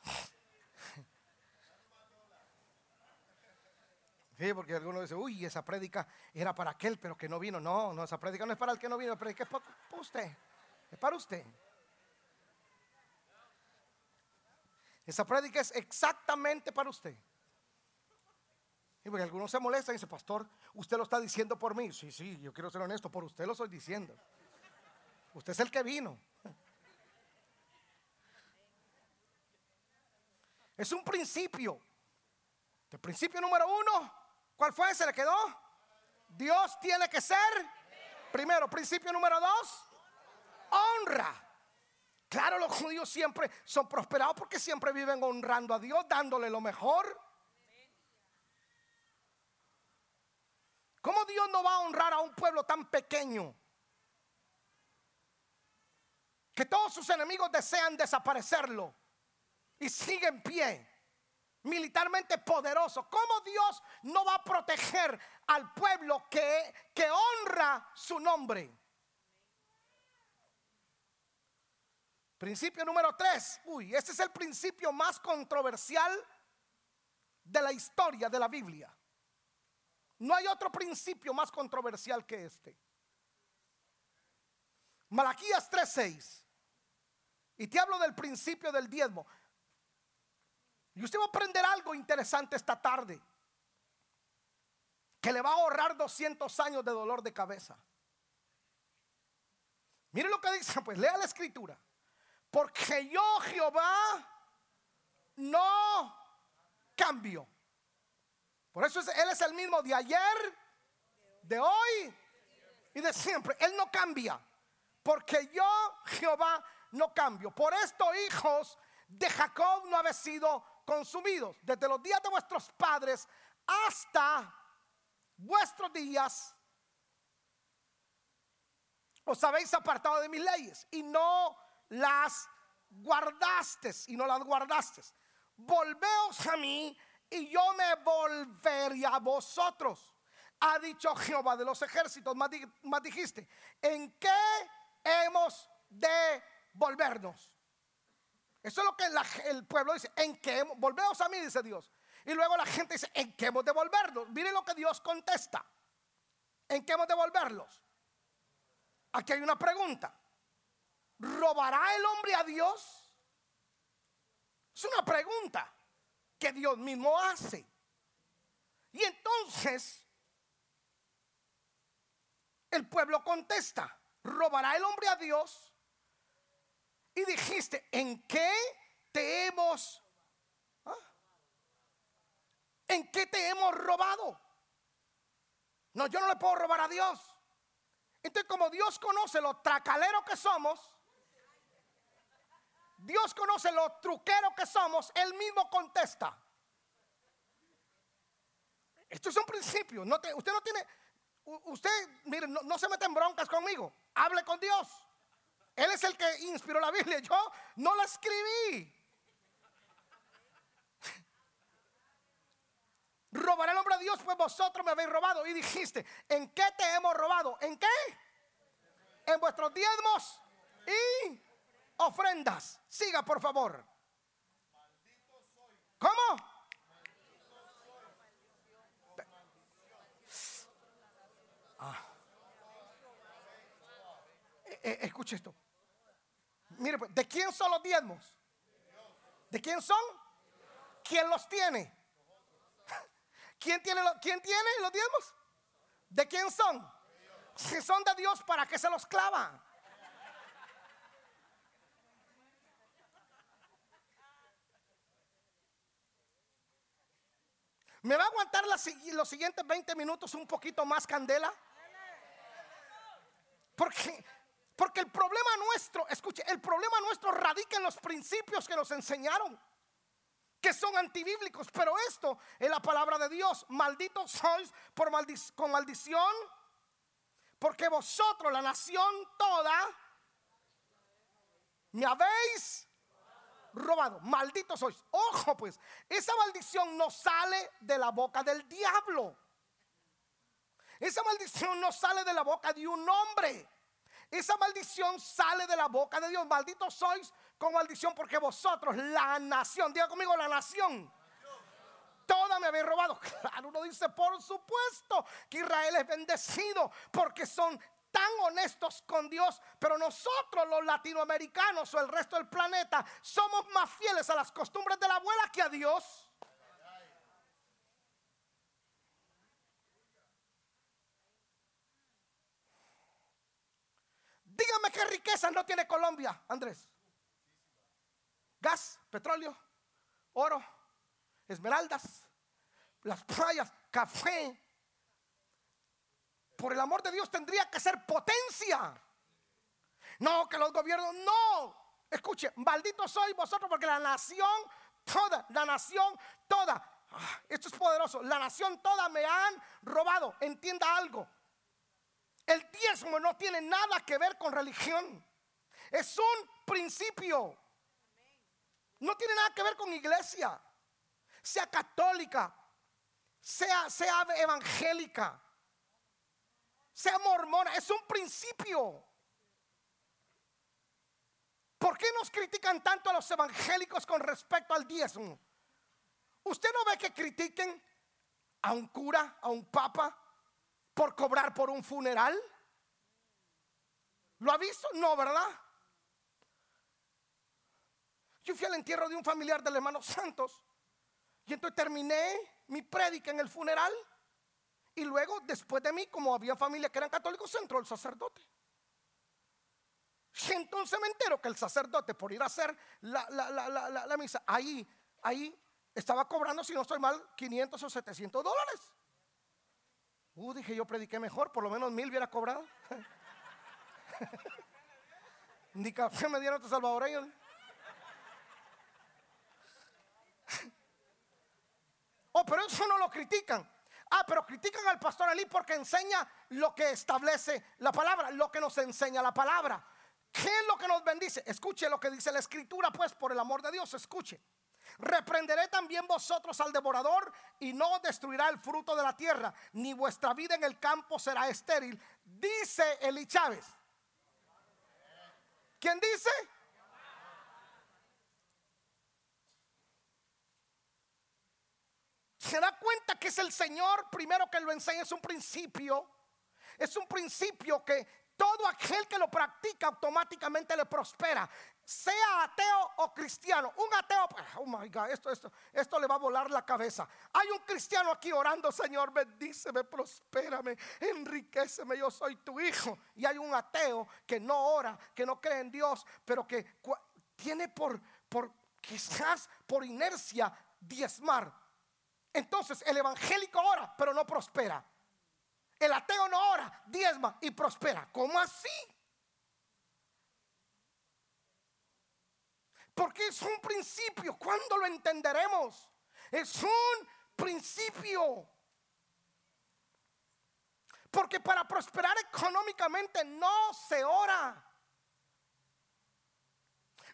[laughs] Sí, porque algunos dicen, uy, esa prédica era para aquel, pero que no vino. No, no, esa prédica no es para el que no vino, pero es para usted. Es para usted. Esa prédica es exactamente para usted. Y porque algunos se molestan y dicen, pastor, usted lo está diciendo por mí. Sí, sí, yo quiero ser honesto, por usted lo estoy diciendo. Usted es el que vino. Es un principio. El principio número uno, ¿cuál fue? ¿Se le quedó? Dios tiene que ser, primero, principio número dos, honra. Claro, los judíos siempre son prosperados porque siempre viven honrando a Dios, dándole lo mejor. ¿Cómo Dios no va a honrar a un pueblo tan pequeño? Que todos sus enemigos desean desaparecerlo y sigue en pie, militarmente poderoso. ¿Cómo Dios no va a proteger al pueblo que, que honra su nombre? Principio número tres. Uy, este es el principio más controversial de la historia de la Biblia. No hay otro principio más controversial que este. Malaquías 3:6. Y te hablo del principio del diezmo. Y usted va a aprender algo interesante esta tarde. Que le va a ahorrar 200 años de dolor de cabeza. Mire lo que dice, pues lea la escritura. Porque yo, Jehová, no cambio. Por eso Él es el mismo de ayer, de hoy y de siempre. Él no cambia. Porque yo, Jehová, no cambio. Por esto, hijos de Jacob, no habéis sido consumidos. Desde los días de vuestros padres hasta vuestros días, os habéis apartado de mis leyes y no las guardaste y no las guardaste. Volveos a mí y yo me volveré a vosotros. Ha dicho Jehová de los ejércitos, más, dijiste, ¿en qué hemos de volvernos? Eso es lo que el pueblo dice, ¿en qué volveos a mí? Dice Dios. Y luego la gente dice, ¿en qué hemos de volvernos? Mire lo que Dios contesta. ¿En qué hemos de volverlos? Aquí hay una pregunta. ¿Robará el hombre a Dios? Es una pregunta que Dios mismo hace. Y entonces el pueblo contesta, ¿robará el hombre a Dios? Y dijiste, ¿en qué te hemos... ¿Ah? ¿En qué te hemos robado? No, yo no le puedo robar a Dios. Entonces, como Dios conoce lo tracalero que somos, Dios conoce lo truquero que somos, Él mismo contesta. Esto es un principio. No usted no tiene, usted, mire, no, se mete en broncas conmigo. Hable con Dios. Él es el que inspiró la Biblia. Yo no la escribí. Robaré el nombre de Dios, pues vosotros me habéis robado. Y dijiste, ¿en qué te hemos robado? ¿En qué? En vuestros diezmos y ofrendas. Siga, por favor. ¿Cómo? Ah. Eh, eh, escuche esto. Mire, pues, ¿de quién son los diezmos? ¿De quién son? ¿Quién los tiene? [laughs] ¿Quién tiene, ¿Quién tiene los diezmos? ¿De quién son? Si son de Dios, ¿para qué se los clavan? ¿Me va a aguantar los siguientes 20 minutos un poquito más candela? Porque, porque el problema nuestro, escuche, el problema nuestro radica en los principios que nos enseñaron, que son antibíblicos. Pero esto es la palabra de Dios. Malditos sois por con maldición, porque vosotros, la nación toda, me habéis robado. Maldito sois. Ojo pues, esa maldición no sale de la boca del diablo. Esa maldición no sale de la boca de un hombre. Esa maldición sale de la boca de Dios. Malditos sois con maldición porque vosotros, la nación, diga conmigo la nación. toda me habéis robado. [laughs] Claro, uno dice, por supuesto que Israel es bendecido porque son tan honestos con Dios, pero nosotros los latinoamericanos o el resto del planeta somos más fieles a las costumbres de la abuela que a Dios. Dígame qué riqueza no tiene Colombia, Andrés. Gas, petróleo, oro, esmeraldas, las playas, café, por el amor de Dios tendría que ser potencia. No, que los gobiernos, no. Escuche, maldito soy vosotros porque la nación toda, la nación toda, ah, esto es poderoso, la nación toda me han robado. Entienda algo. El diezmo no tiene nada que ver con religión. Es un principio. No tiene nada que ver con iglesia. Sea católica, sea, sea evangélica sea mormona, es un principio. ¿Por qué nos critican tanto a los evangélicos con respecto al diezmo? ¿Usted no ve que critiquen a un cura, a un papa, por cobrar por un funeral? ¿Lo ha visto? No, ¿verdad? Yo fui al entierro de un familiar del hermano Santos y entonces terminé mi prédica en el funeral y luego, después de mí, como había familia que eran católicos, entró el sacerdote. Y entonces me entero que el sacerdote, por ir a hacer la, misa, ahí, ahí estaba cobrando, si no estoy mal, 500 o 700 dólares. Uh, dije, yo prediqué mejor, por lo menos mil hubiera cobrado. [laughs] Ni café me dieron estos salvadoreños. [laughs] oh, pero eso no lo critican. Ah, pero critican al pastor Ali porque enseña lo que establece la palabra, lo que nos enseña la palabra. ¿Qué es lo que nos bendice? Escuche lo que dice la escritura, pues por el amor de Dios, escuche. Reprenderé también vosotros al devorador y no destruirá el fruto de la tierra, ni vuestra vida en el campo será estéril, dice Eli Chávez. ¿Quién dice? Se da cuenta que es el Señor primero que lo enseña, es un principio, es un principio que todo aquel que lo practica automáticamente le prospera, sea ateo o cristiano. Un ateo, oh my God, esto, esto, esto le va a volar la cabeza. Hay un cristiano aquí orando, Señor, bendíceme, prospérame, enriqueceme, yo soy tu hijo. Y hay un ateo que no ora, que no cree en Dios, pero que tiene por, por quizás por inercia diezmar entonces el evangélico ora, pero no prospera. El ateo no ora, diezma y prospera. ¿Cómo así? Porque es un principio. ¿Cuándo lo entenderemos? Es un principio. Porque para prosperar económicamente no se ora.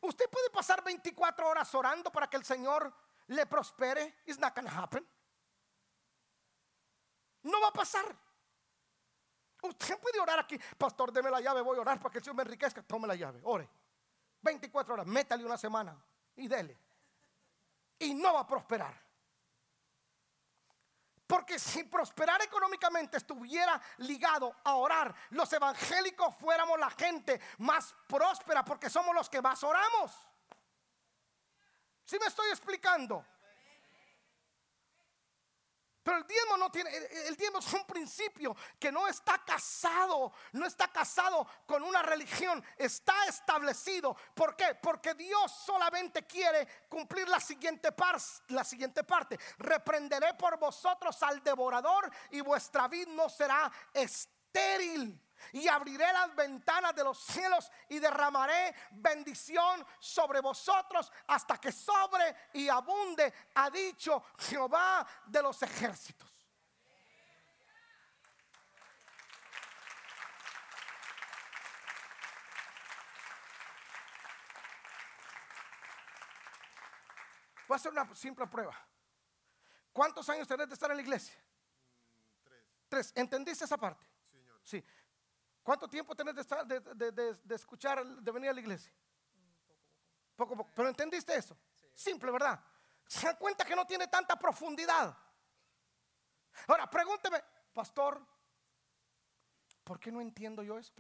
Usted puede pasar 24 horas orando para que el Señor le prospere, it's not gonna happen. No va a pasar. Usted puede orar aquí, pastor, deme la llave, voy a orar para que el Señor me enriquezca. Tome la llave, ore. 24 horas, métale una semana y dele. Y no va a prosperar. Porque si prosperar económicamente estuviera ligado a orar, los evangélicos fuéramos la gente más próspera porque somos los que más oramos. Si me estoy explicando? Pero el diezmo no tiene, el diezmo es un principio que no está casado, no está casado con una religión, está establecido. ¿Por qué? Porque Dios solamente quiere cumplir la siguiente, la siguiente parte. Reprenderé por vosotros al devorador y vuestra vid no será estéril y abriré las ventanas de los cielos y derramaré bendición sobre vosotros hasta que sobre y abunde, ha dicho Jehová de los ejércitos. Voy a hacer una simple prueba. ¿Cuántos años tenés de estar en la iglesia? Tres. Tres. ¿Entendiste esa parte? ¿Cuánto tiempo tenés de, escuchar, de venir a la iglesia? Poco, poco. ¿Pero entendiste eso? Simple, ¿verdad? se dan cuenta que no tiene tanta profundidad. Ahora, pregúnteme, pastor, ¿por qué no entiendo yo eso?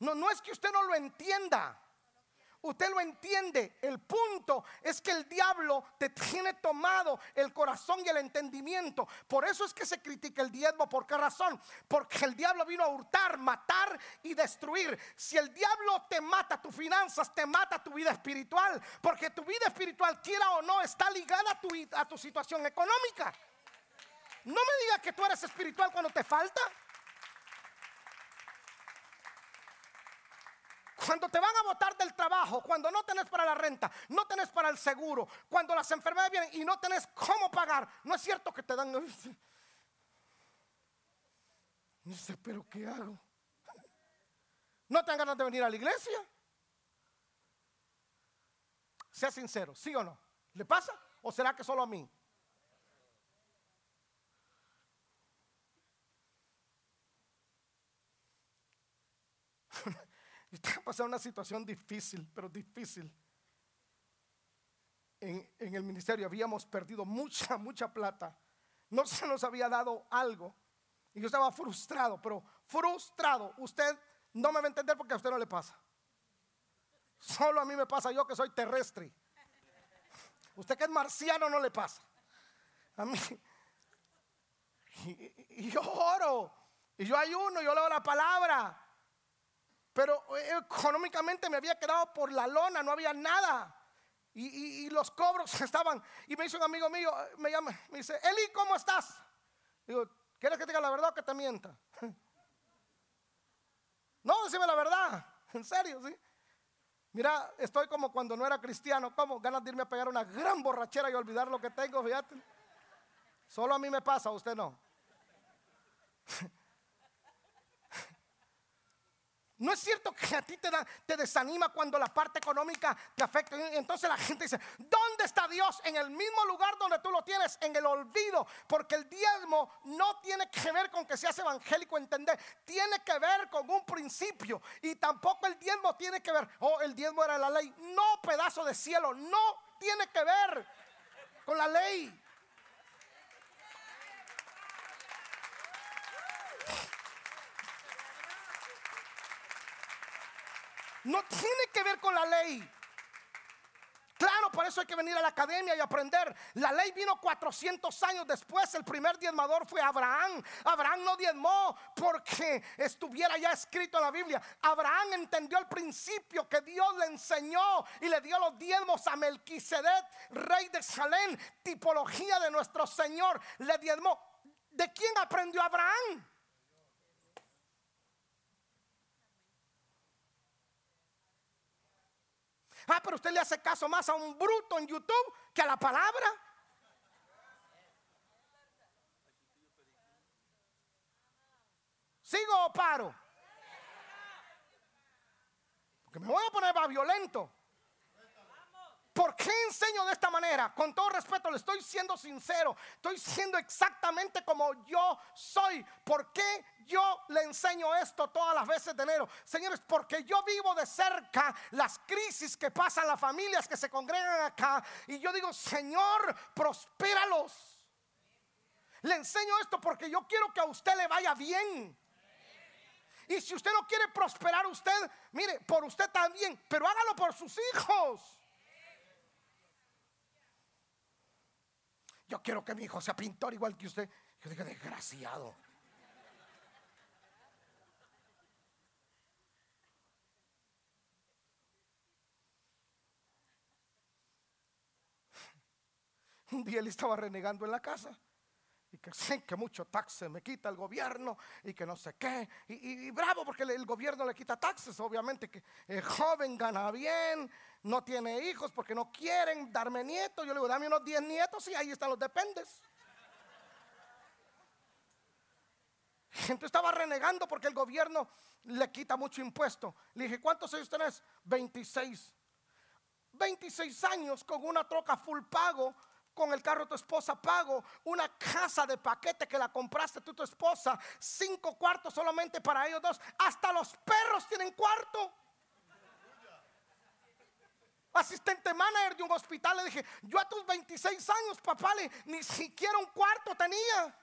No, no es que usted no lo entienda. Usted lo entiende. El punto es que el diablo te tiene tomado el corazón y el entendimiento. Por eso es que se critica el diezmo. ¿Por qué razón? Porque el diablo vino a hurtar, matar y destruir. Si el diablo te mata tus finanzas, te mata tu vida espiritual. Porque tu vida espiritual, quiera o no, está ligada a tu, a tu situación económica. No me digas que tú eres espiritual cuando te falta. Cuando te van a botar del trabajo, cuando no tenés para la renta, no tenés para el seguro, cuando las enfermedades vienen y no tenés cómo pagar, no es cierto que te dan... No sé, pero ¿qué hago? ¿No te dan ganas de venir a la iglesia? Sea sincero, ¿sí o no? ¿Le pasa? ¿O será que solo a mí? [laughs] Y estaba pasando una situación difícil, pero difícil. En, en, el ministerio habíamos perdido mucha, [laughs] mucha plata. No se nos había dado algo. Y yo estaba frustrado, pero frustrado. Usted no me va a entender porque a usted no le pasa. Solo a mí me pasa yo que soy terrestre. [laughs] Usted que es marciano no le pasa. A mí. Y, y yo oro. Y yo ayuno, yo leo la palabra. Pero eh, económicamente me había quedado por la lona, no había nada. Y, los cobros [laughs] estaban. Y me dice un amigo mío, me llama, me dice, Eli, ¿cómo estás? Digo, ¿quieres que diga la verdad o que te mienta? [laughs] no, decime la verdad, [laughs] en serio, sí. Mira, estoy como cuando no era cristiano, como ganas de irme a pegar una gran borrachera y olvidar lo que tengo, fíjate. Solo a mí me pasa, a usted no. No es cierto que a ti te, desanima cuando la parte económica te afecta. Entonces la gente dice, ¿dónde está Dios? En el mismo lugar donde tú lo tienes, en el olvido. Porque el diezmo no tiene que ver con que seas evangélico, entender. Tiene que ver con un principio. Y tampoco el diezmo tiene que ver, oh, el diezmo era la ley. No, pedazo de cielo, no tiene que ver con la ley. No tiene que ver con la ley. Claro, por eso hay que venir a la academia y aprender. La ley vino 400 años después. El primer diezmador fue Abraham. Abraham no diezmó porque estuviera ya escrito en la Biblia. Abraham entendió el principio que Dios le enseñó y le dio los diezmos a Melquisedec, rey de Salem, tipología de nuestro Señor. Le diezmó. ¿De quién aprendió Abraham? Ah, pero usted le hace caso más a un bruto en YouTube que a la palabra. ¿Sigo o paro? Porque me voy a poner más violento. ¿Por qué enseño de esta manera? Con todo respeto, le estoy siendo sincero. Estoy siendo exactamente como yo soy. ¿Por qué yo le enseño esto todas las veces de enero? Señores, porque yo vivo de cerca las crisis que pasan las familias que se congregan acá. Y yo digo, Señor, prospéralos. Le enseño esto porque yo quiero que a usted le vaya bien. Y si usted no quiere prosperar usted, mire, por usted también, pero hágalo por sus hijos. Yo quiero que mi hijo sea pintor igual que usted. Yo digo, desgraciado. Un día él estaba renegando en la casa. Y que sé que mucho taxe me quita el gobierno y que no sé qué. Y, bravo porque el, gobierno le quita taxes. Obviamente que el joven gana bien, no tiene hijos porque no quieren darme nietos. Yo le digo, dame unos 10 nietos y ahí están los dependes. Gente estaba renegando porque el gobierno le quita mucho impuesto. Le dije, ¿cuántos años tenés? 26. 26 años con una troca full pago, con el carro tu esposa pago, una casa de paquete que la compraste tú tu esposa, cinco cuartos solamente para ellos dos. Hasta los perros tienen cuarto. asistente manager de un hospital. Le dije, yo a tus 26 años, papá, ni siquiera un cuarto tenía.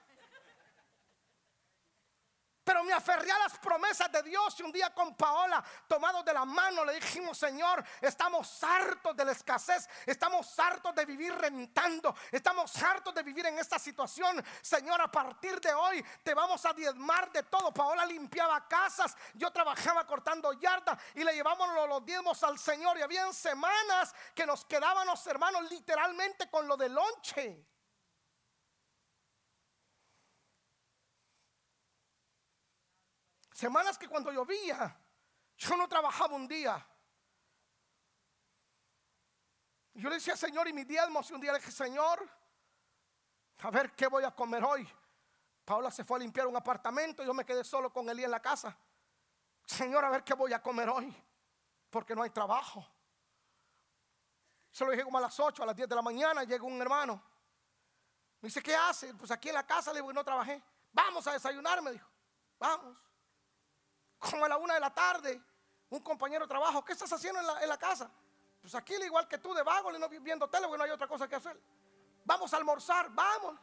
Pero me aferré a las promesas de Dios y un día con Paola, tomados de la mano, le dijimos, Señor, estamos hartos de la escasez, estamos hartos de vivir rentando, estamos hartos de vivir en esta situación. Señor, a partir de hoy te vamos a diezmar de todo. Paola limpiaba casas, yo trabajaba cortando yardas y le llevamos los diezmos al Señor. Y habían semanas que nos quedábamos, hermanos, literalmente con lo de lonche. Semanas que cuando llovía, yo no trabajaba un día. Yo le decía, Señor, y mi diezmos, y un día le dije, Señor, a ver qué voy a comer hoy. Paula se fue a limpiar un apartamento, yo me quedé solo con Elí en la casa. Señor, a ver qué voy a comer hoy, porque no hay trabajo. Se lo dije como a las 8, a las 10 de la mañana, llegó un hermano. Me dice, ¿qué hace? Pues aquí en la casa le digo, no trabajé. Vamos a desayunar, me dijo. Vamos como a la una de la tarde, un compañero de trabajo, ¿qué estás haciendo en la, casa? Pues aquí, igual que tú, de vago, no viendo tele, porque no hay otra cosa que hacer. Vamos a almorzar, vamos.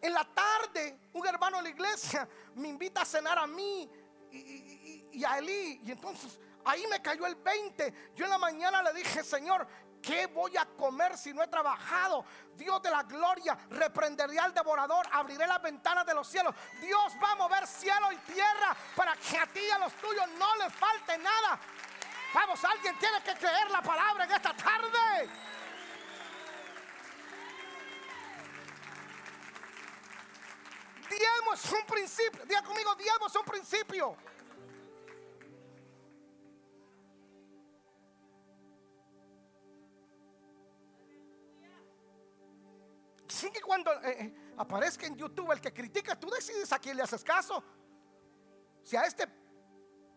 En la tarde, un hermano de la iglesia [laughs] me invita a cenar a mí y, a Eli. Y entonces ahí me cayó el 20. Yo en la mañana le dije, Señor, ¿Qué voy a comer si no he trabajado? Dios de la gloria, reprenderé al devorador, abriré las ventanas de los cielos. Dios va a mover cielo y tierra para que a ti y a los tuyos no les falte nada. Vamos, alguien tiene que creer la palabra en esta tarde. Diezmo es un principio. Diga conmigo, diezmo es un principio. Así que cuando eh, eh, aparezca en YouTube el que critica, tú decides a quién le haces caso. Si a este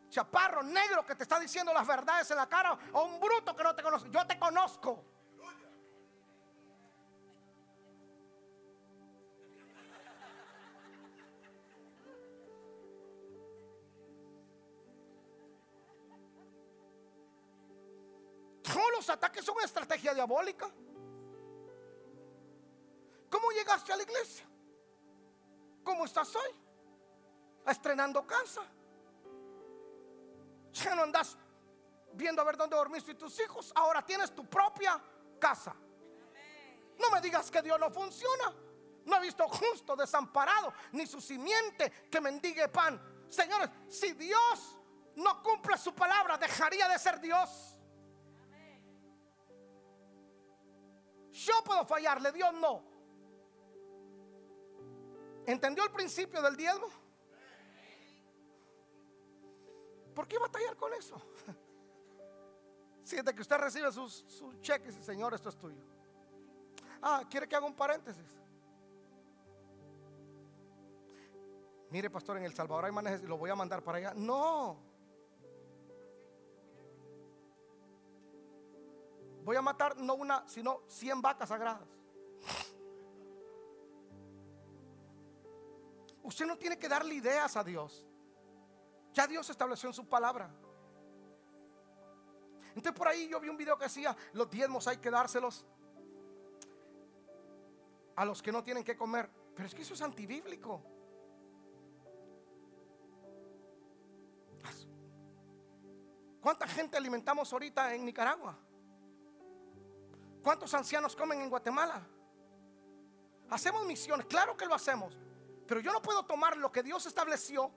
chaparro negro que te está diciendo las verdades en la cara o un bruto que no te conoce, yo te conozco. Todos los ataques son estrategia diabólica. ¿Cómo llegaste a la iglesia? ¿Cómo estás hoy? Estrenando casa. Ya no andas viendo a ver dónde dormiste y tus hijos. Ahora tienes tu propia casa. No me digas que Dios no funciona. No he visto justo desamparado, ni su simiente que mendigue pan. Señores, si Dios no cumple su palabra, dejaría de ser Dios. Yo puedo fallarle, Dios no. ¿Entendió el principio del diezmo? ¿Por qué batallar con eso? [laughs] Siente que usted recibe sus, cheques y Señor, esto es tuyo. Ah, ¿quiere que haga un paréntesis? Mire, pastor, en El Salvador hay manejes lo voy a mandar para allá. No. Voy a matar no una, sino 100 vacas sagradas. Usted no tiene que darle ideas a Dios. Ya Dios estableció en su palabra. Entonces por ahí yo vi un video que decía, los diezmos hay que dárselos a los que no tienen que comer. Pero es que eso es antibíblico. ¿Cuánta gente alimentamos ahorita en Nicaragua? ¿Cuántos ancianos comen en Guatemala? Hacemos misiones, claro que lo hacemos. Pero yo no puedo tomar lo que Dios estableció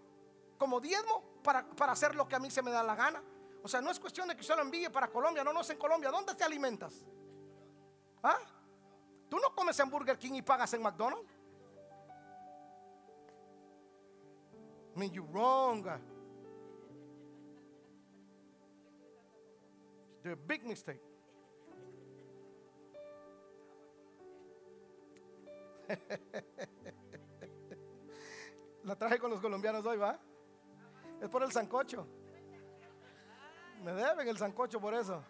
como diezmo para, hacer lo que a mí se me da la gana. O sea, no es cuestión de que yo lo envíe para Colombia. No, no es en Colombia. ¿Dónde te alimentas? ¿Ah? ¿Tú no comes en Burger King y pagas en McDonald's? I mean, you're wrong. The big mistake. [laughs] La traje con los colombianos hoy, ¿va? Es por el sancocho. Me deben el sancocho por eso.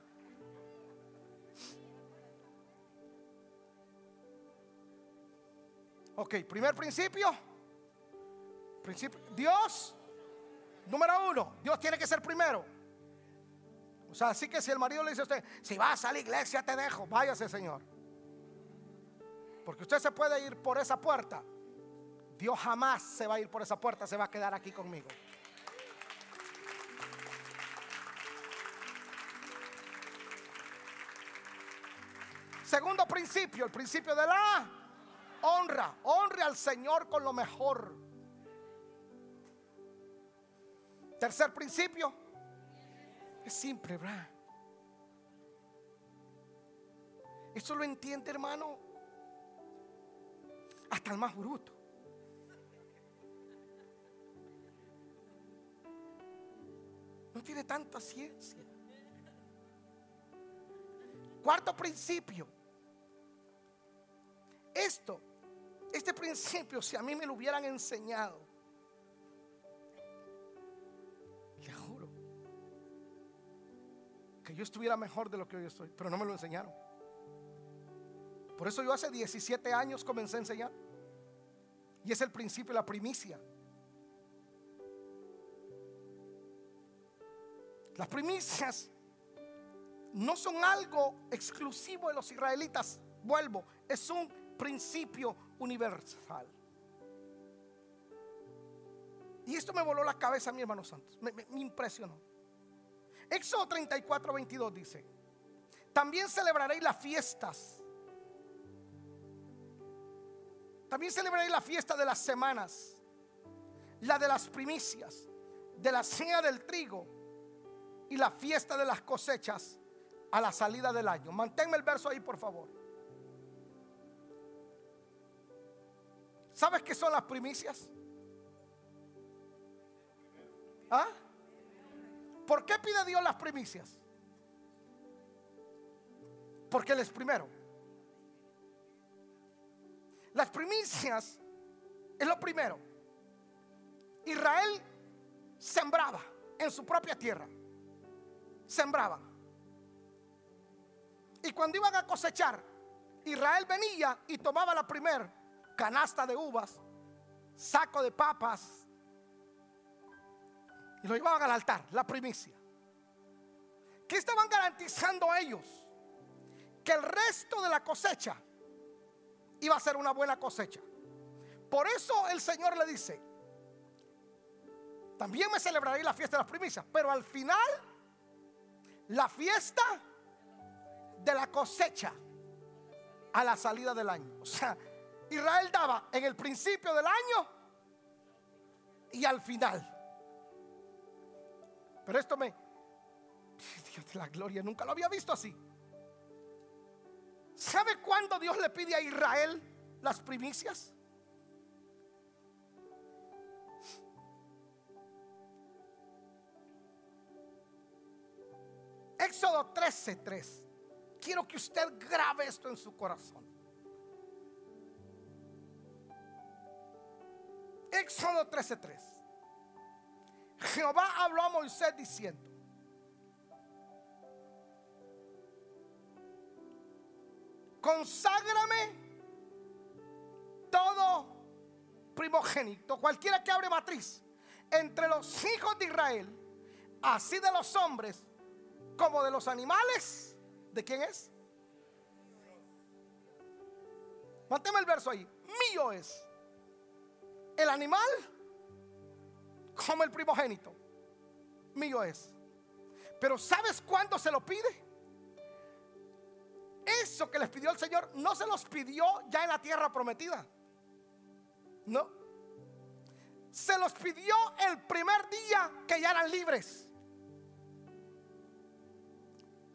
Ok, primer principio. Principio. Dios, número uno, Dios tiene que ser primero. O sea, así que si el marido le dice a usted, si vas a la iglesia te dejo, váyase Señor. Porque usted se puede ir por esa puerta. Dios jamás se va a ir por esa puerta, se va a quedar aquí conmigo. Segundo principio, el principio de la honra. Honre al Señor con lo mejor. Tercer principio, es simple, ¿verdad? Eso lo entiende, hermano, hasta el más bruto. No tiene tanta ciencia. Cuarto principio. Esto, este principio, si a mí me lo hubieran enseñado, le juro que yo estuviera mejor de lo que hoy estoy, pero no me lo enseñaron. Por eso yo hace 17 años comencé a enseñar. Y es el principio, la primicia. Las primicias no son algo exclusivo de los israelitas. Vuelvo, es un principio universal. Y esto me voló la cabeza, mi hermano santos. Me, impresionó. Éxodo 34, 22 dice: También celebraréis las fiestas. También celebraréis la fiesta de las semanas, la de las primicias, de la cena del trigo y la fiesta de las cosechas a la salida del año. Manténme el verso ahí, por favor. ¿Sabes qué son las primicias? ¿Ah? ¿Por qué pide Dios las primicias? Porque Él es primero. Las primicias es lo primero. Israel sembraba en su propia tierra. Sembraban. Y cuando iban a cosechar, Israel venía y tomaba la primer canasta de uvas, saco de papas, y lo llevaban al altar, la primicia. ¿Qué estaban garantizando ellos? Que el resto de la cosecha iba a ser una buena cosecha. Por eso el Señor le dice, también me celebraré la fiesta de las primicias, pero al final, la fiesta de la cosecha a la salida del año. O sea, Israel daba en el principio del año y al final. Pero esto me... [laughs] Dios de la gloria, nunca lo había visto así. ¿Sabe cuándo Dios le pide a Israel las primicias? Éxodo 13:3. Quiero que usted grabe esto en su corazón. Éxodo 13:3. Jehová habló a Moisés diciendo, conságrame todo primogénito, cualquiera que abre matriz, entre los hijos de Israel, así de los hombres como de los animales ¿De quién es? Máteme el verso ahí. Mío es. El animal como el primogénito. Mío es. Pero ¿sabes cuándo se lo pide? Eso que les pidió el Señor no se los pidió ya en la tierra prometida. No. Se los pidió el primer día que ya eran libres.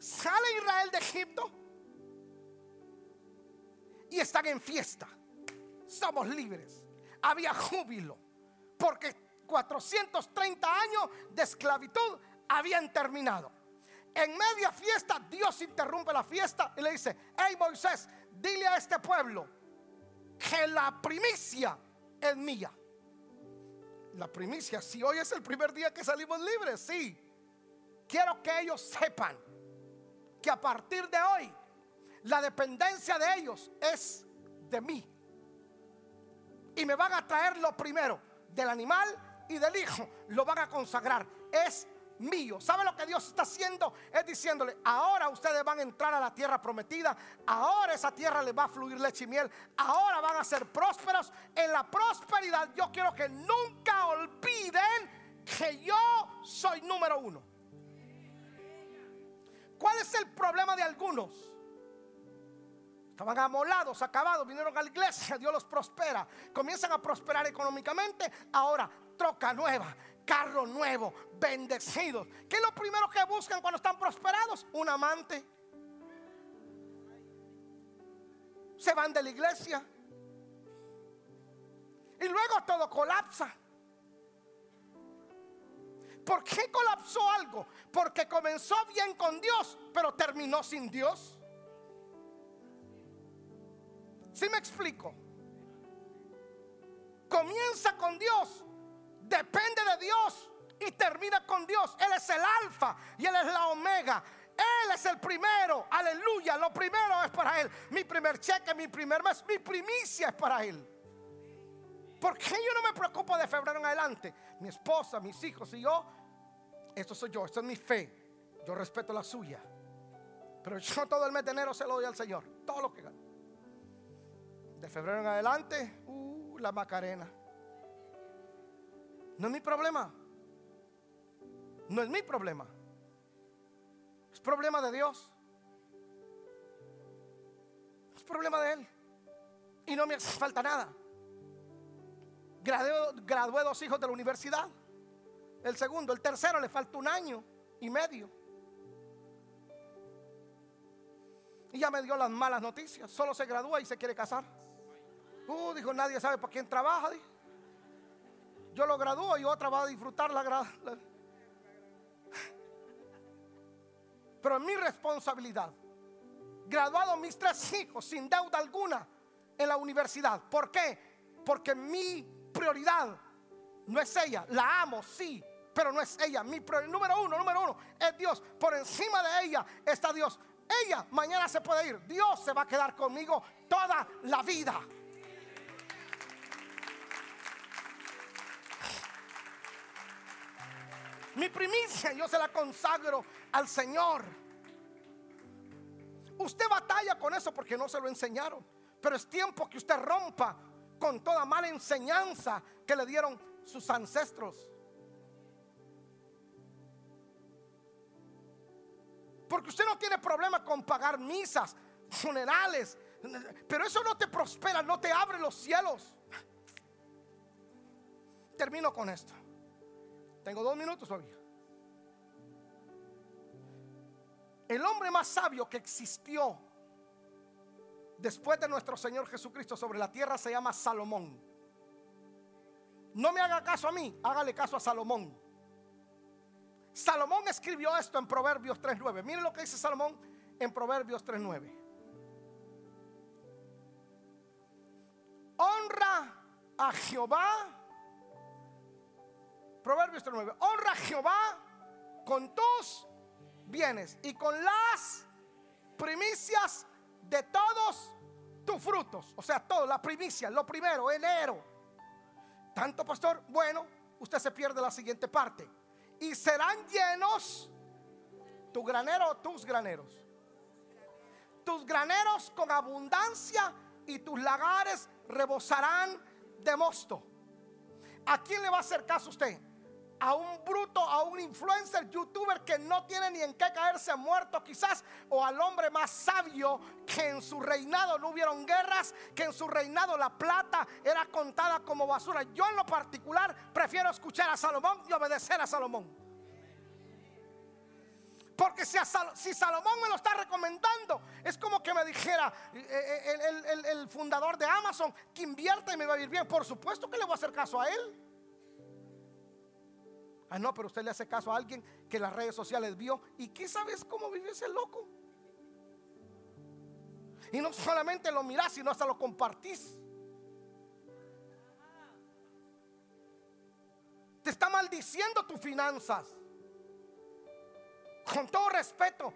Sale Israel de Egipto y están en fiesta. Somos libres. Había júbilo porque 430 años de esclavitud habían terminado. En media fiesta Dios interrumpe la fiesta y le dice, hey Moisés, dile a este pueblo que la primicia es mía. La primicia, si hoy es el primer día que salimos libres, sí. Quiero que ellos sepan que a partir de hoy la dependencia de ellos es de mí. Y me van a traer lo primero del animal y del hijo. Lo van a consagrar. Es mío. ¿Sabe lo que Dios está haciendo? Es diciéndole, ahora ustedes van a entrar a la tierra prometida, ahora esa tierra les va a fluir leche y miel, ahora van a ser prósperos. En la prosperidad yo quiero que nunca olviden que yo soy número uno. ¿Cuál es el problema de algunos? Estaban amolados, acabados, vinieron a la iglesia, Dios los prospera, comienzan a prosperar económicamente, ahora troca nueva, carro nuevo, bendecidos. ¿Qué es lo primero que buscan cuando están prosperados? Un amante. Se van de la iglesia. Y luego todo colapsa. ¿Por qué colapsó algo? Porque comenzó bien con Dios, pero terminó sin Dios. Si me explico? Comienza con Dios, depende de Dios y termina con Dios. Él es el alfa y Él es la omega. Él es el primero, aleluya. Lo primero es para Él. Mi primer cheque, mi primer mes, mi primicia es para Él. ¿Por qué yo no me preocupo de febrero en adelante? Mi esposa, mis hijos y yo, esto soy yo, esto es mi fe. Yo respeto la suya. Pero yo todo el mes de enero se lo doy al Señor. Todo lo que gano. De febrero en adelante, uh, la Macarena. No es mi problema. No es mi problema. Es problema de Dios. Es problema de Él. Y no me hace falta nada. Gradué, dos hijos de la universidad. El segundo, el tercero le falta un año y medio. Y ya me dio las malas noticias. Solo se gradúa y se quiere casar. Uh, dijo, nadie sabe para quién trabaja. Yo lo gradúo y otra va a disfrutar la, la [laughs] Pero es mi responsabilidad. Graduado mis tres hijos sin deuda alguna en la universidad. ¿Por qué? Porque mi prioridad no es ella. La amo, sí, pero no es ella. Mi prioridad número uno, número uno, es Dios. Por encima de ella está Dios. Ella mañana se puede ir. Dios se va a quedar conmigo toda la vida. Mi primicia yo se la consagro al Señor. Usted batalla con eso porque no se lo enseñaron. Pero es tiempo que usted rompa con toda mala enseñanza que le dieron sus ancestros. Porque usted no tiene problema con pagar misas, funerales. Pero eso no te prospera, no te abre los cielos. Termino con esto. Tengo dos minutos todavía. El hombre más sabio que existió después de nuestro Señor Jesucristo sobre la tierra se llama Salomón. No me haga caso a mí, hágale caso a Salomón. Salomón escribió esto en Proverbios 3.9. Miren lo que dice Salomón en Proverbios 3.9. Honra a Jehová Proverbios 3.9. Honra a Jehová con tus bienes y con las primicias de todos tus frutos. O sea, todo, la primicia, lo primero, enero. Tanto, pastor, bueno, usted se pierde la siguiente parte. Y serán llenos tu granero o tus graneros. Tus graneros con abundancia y tus lagares rebosarán de mosto. ¿A quién le va a hacer caso usted? A un bruto, a un influencer, youtuber que no tiene ni en qué caerse muerto quizás, o al hombre más sabio que en su reinado no hubieron guerras, que en su reinado la plata era contada como basura. Yo en lo particular prefiero escuchar a Salomón y obedecer a Salomón. Porque si, Salomón me lo está recomendando, es como que me dijera eh, eh, el, el fundador de Amazon que invierta y me va a ir bien. Por supuesto que le voy a hacer caso a él. Ah, no, pero usted le hace caso a alguien que las redes sociales vio y qué sabes cómo vive ese loco. Y no solamente lo mirás, sino hasta lo compartís. Te está maldiciendo tus finanzas. Con todo respeto,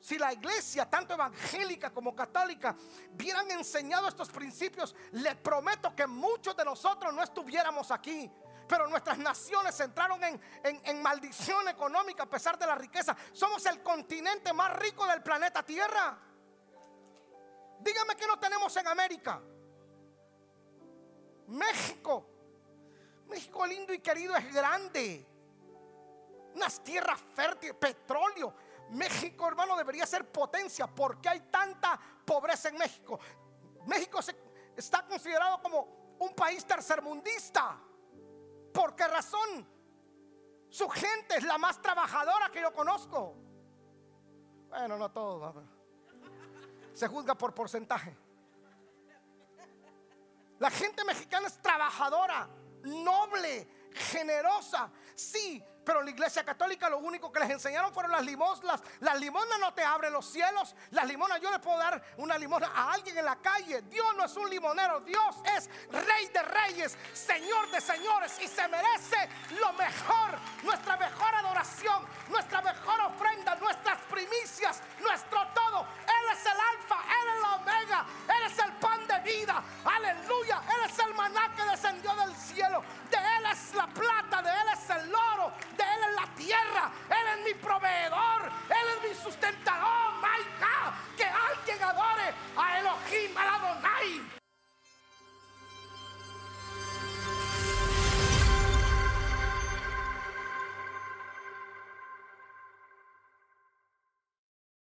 si la iglesia, tanto evangélica como católica, hubieran enseñado estos principios, les prometo que muchos de nosotros no estuviéramos aquí. Pero nuestras naciones entraron en, en maldición económica a pesar de la riqueza. Somos el continente más rico del planeta Tierra. Dígame que no tenemos en América. México. México lindo y querido es grande. Unas tierras fértiles, petróleo. México, hermano, debería ser potencia. porque hay tanta pobreza en México? México está considerado como un país tercermundista. ¿Por qué razón? Su gente es la más trabajadora que yo conozco. Bueno, no todo. Se juzga por porcentaje. La gente mexicana es trabajadora, noble, generosa. Sí, pero la iglesia católica lo único que les enseñaron fueron las limosnas. Las limonas no te abren los cielos. Las limonas, yo le puedo dar una limosna a alguien en la calle. Dios no es un limonero. Dios es rey de reyes, señor de señores. Y se merece lo mejor. Nuestra mejor adoración, nuestra mejor ofrenda, nuestras primicias, nuestro todo. Él es el alfa, Él es la omega. Él es el medida. Aleluya. Él es el maná que descendió del cielo. De Él es la plata, de Él es el oro, de Él es la tierra. Él es mi proveedor, Él es mi sustentador. Oh my God, que alguien adore a Elohim, a Adonai.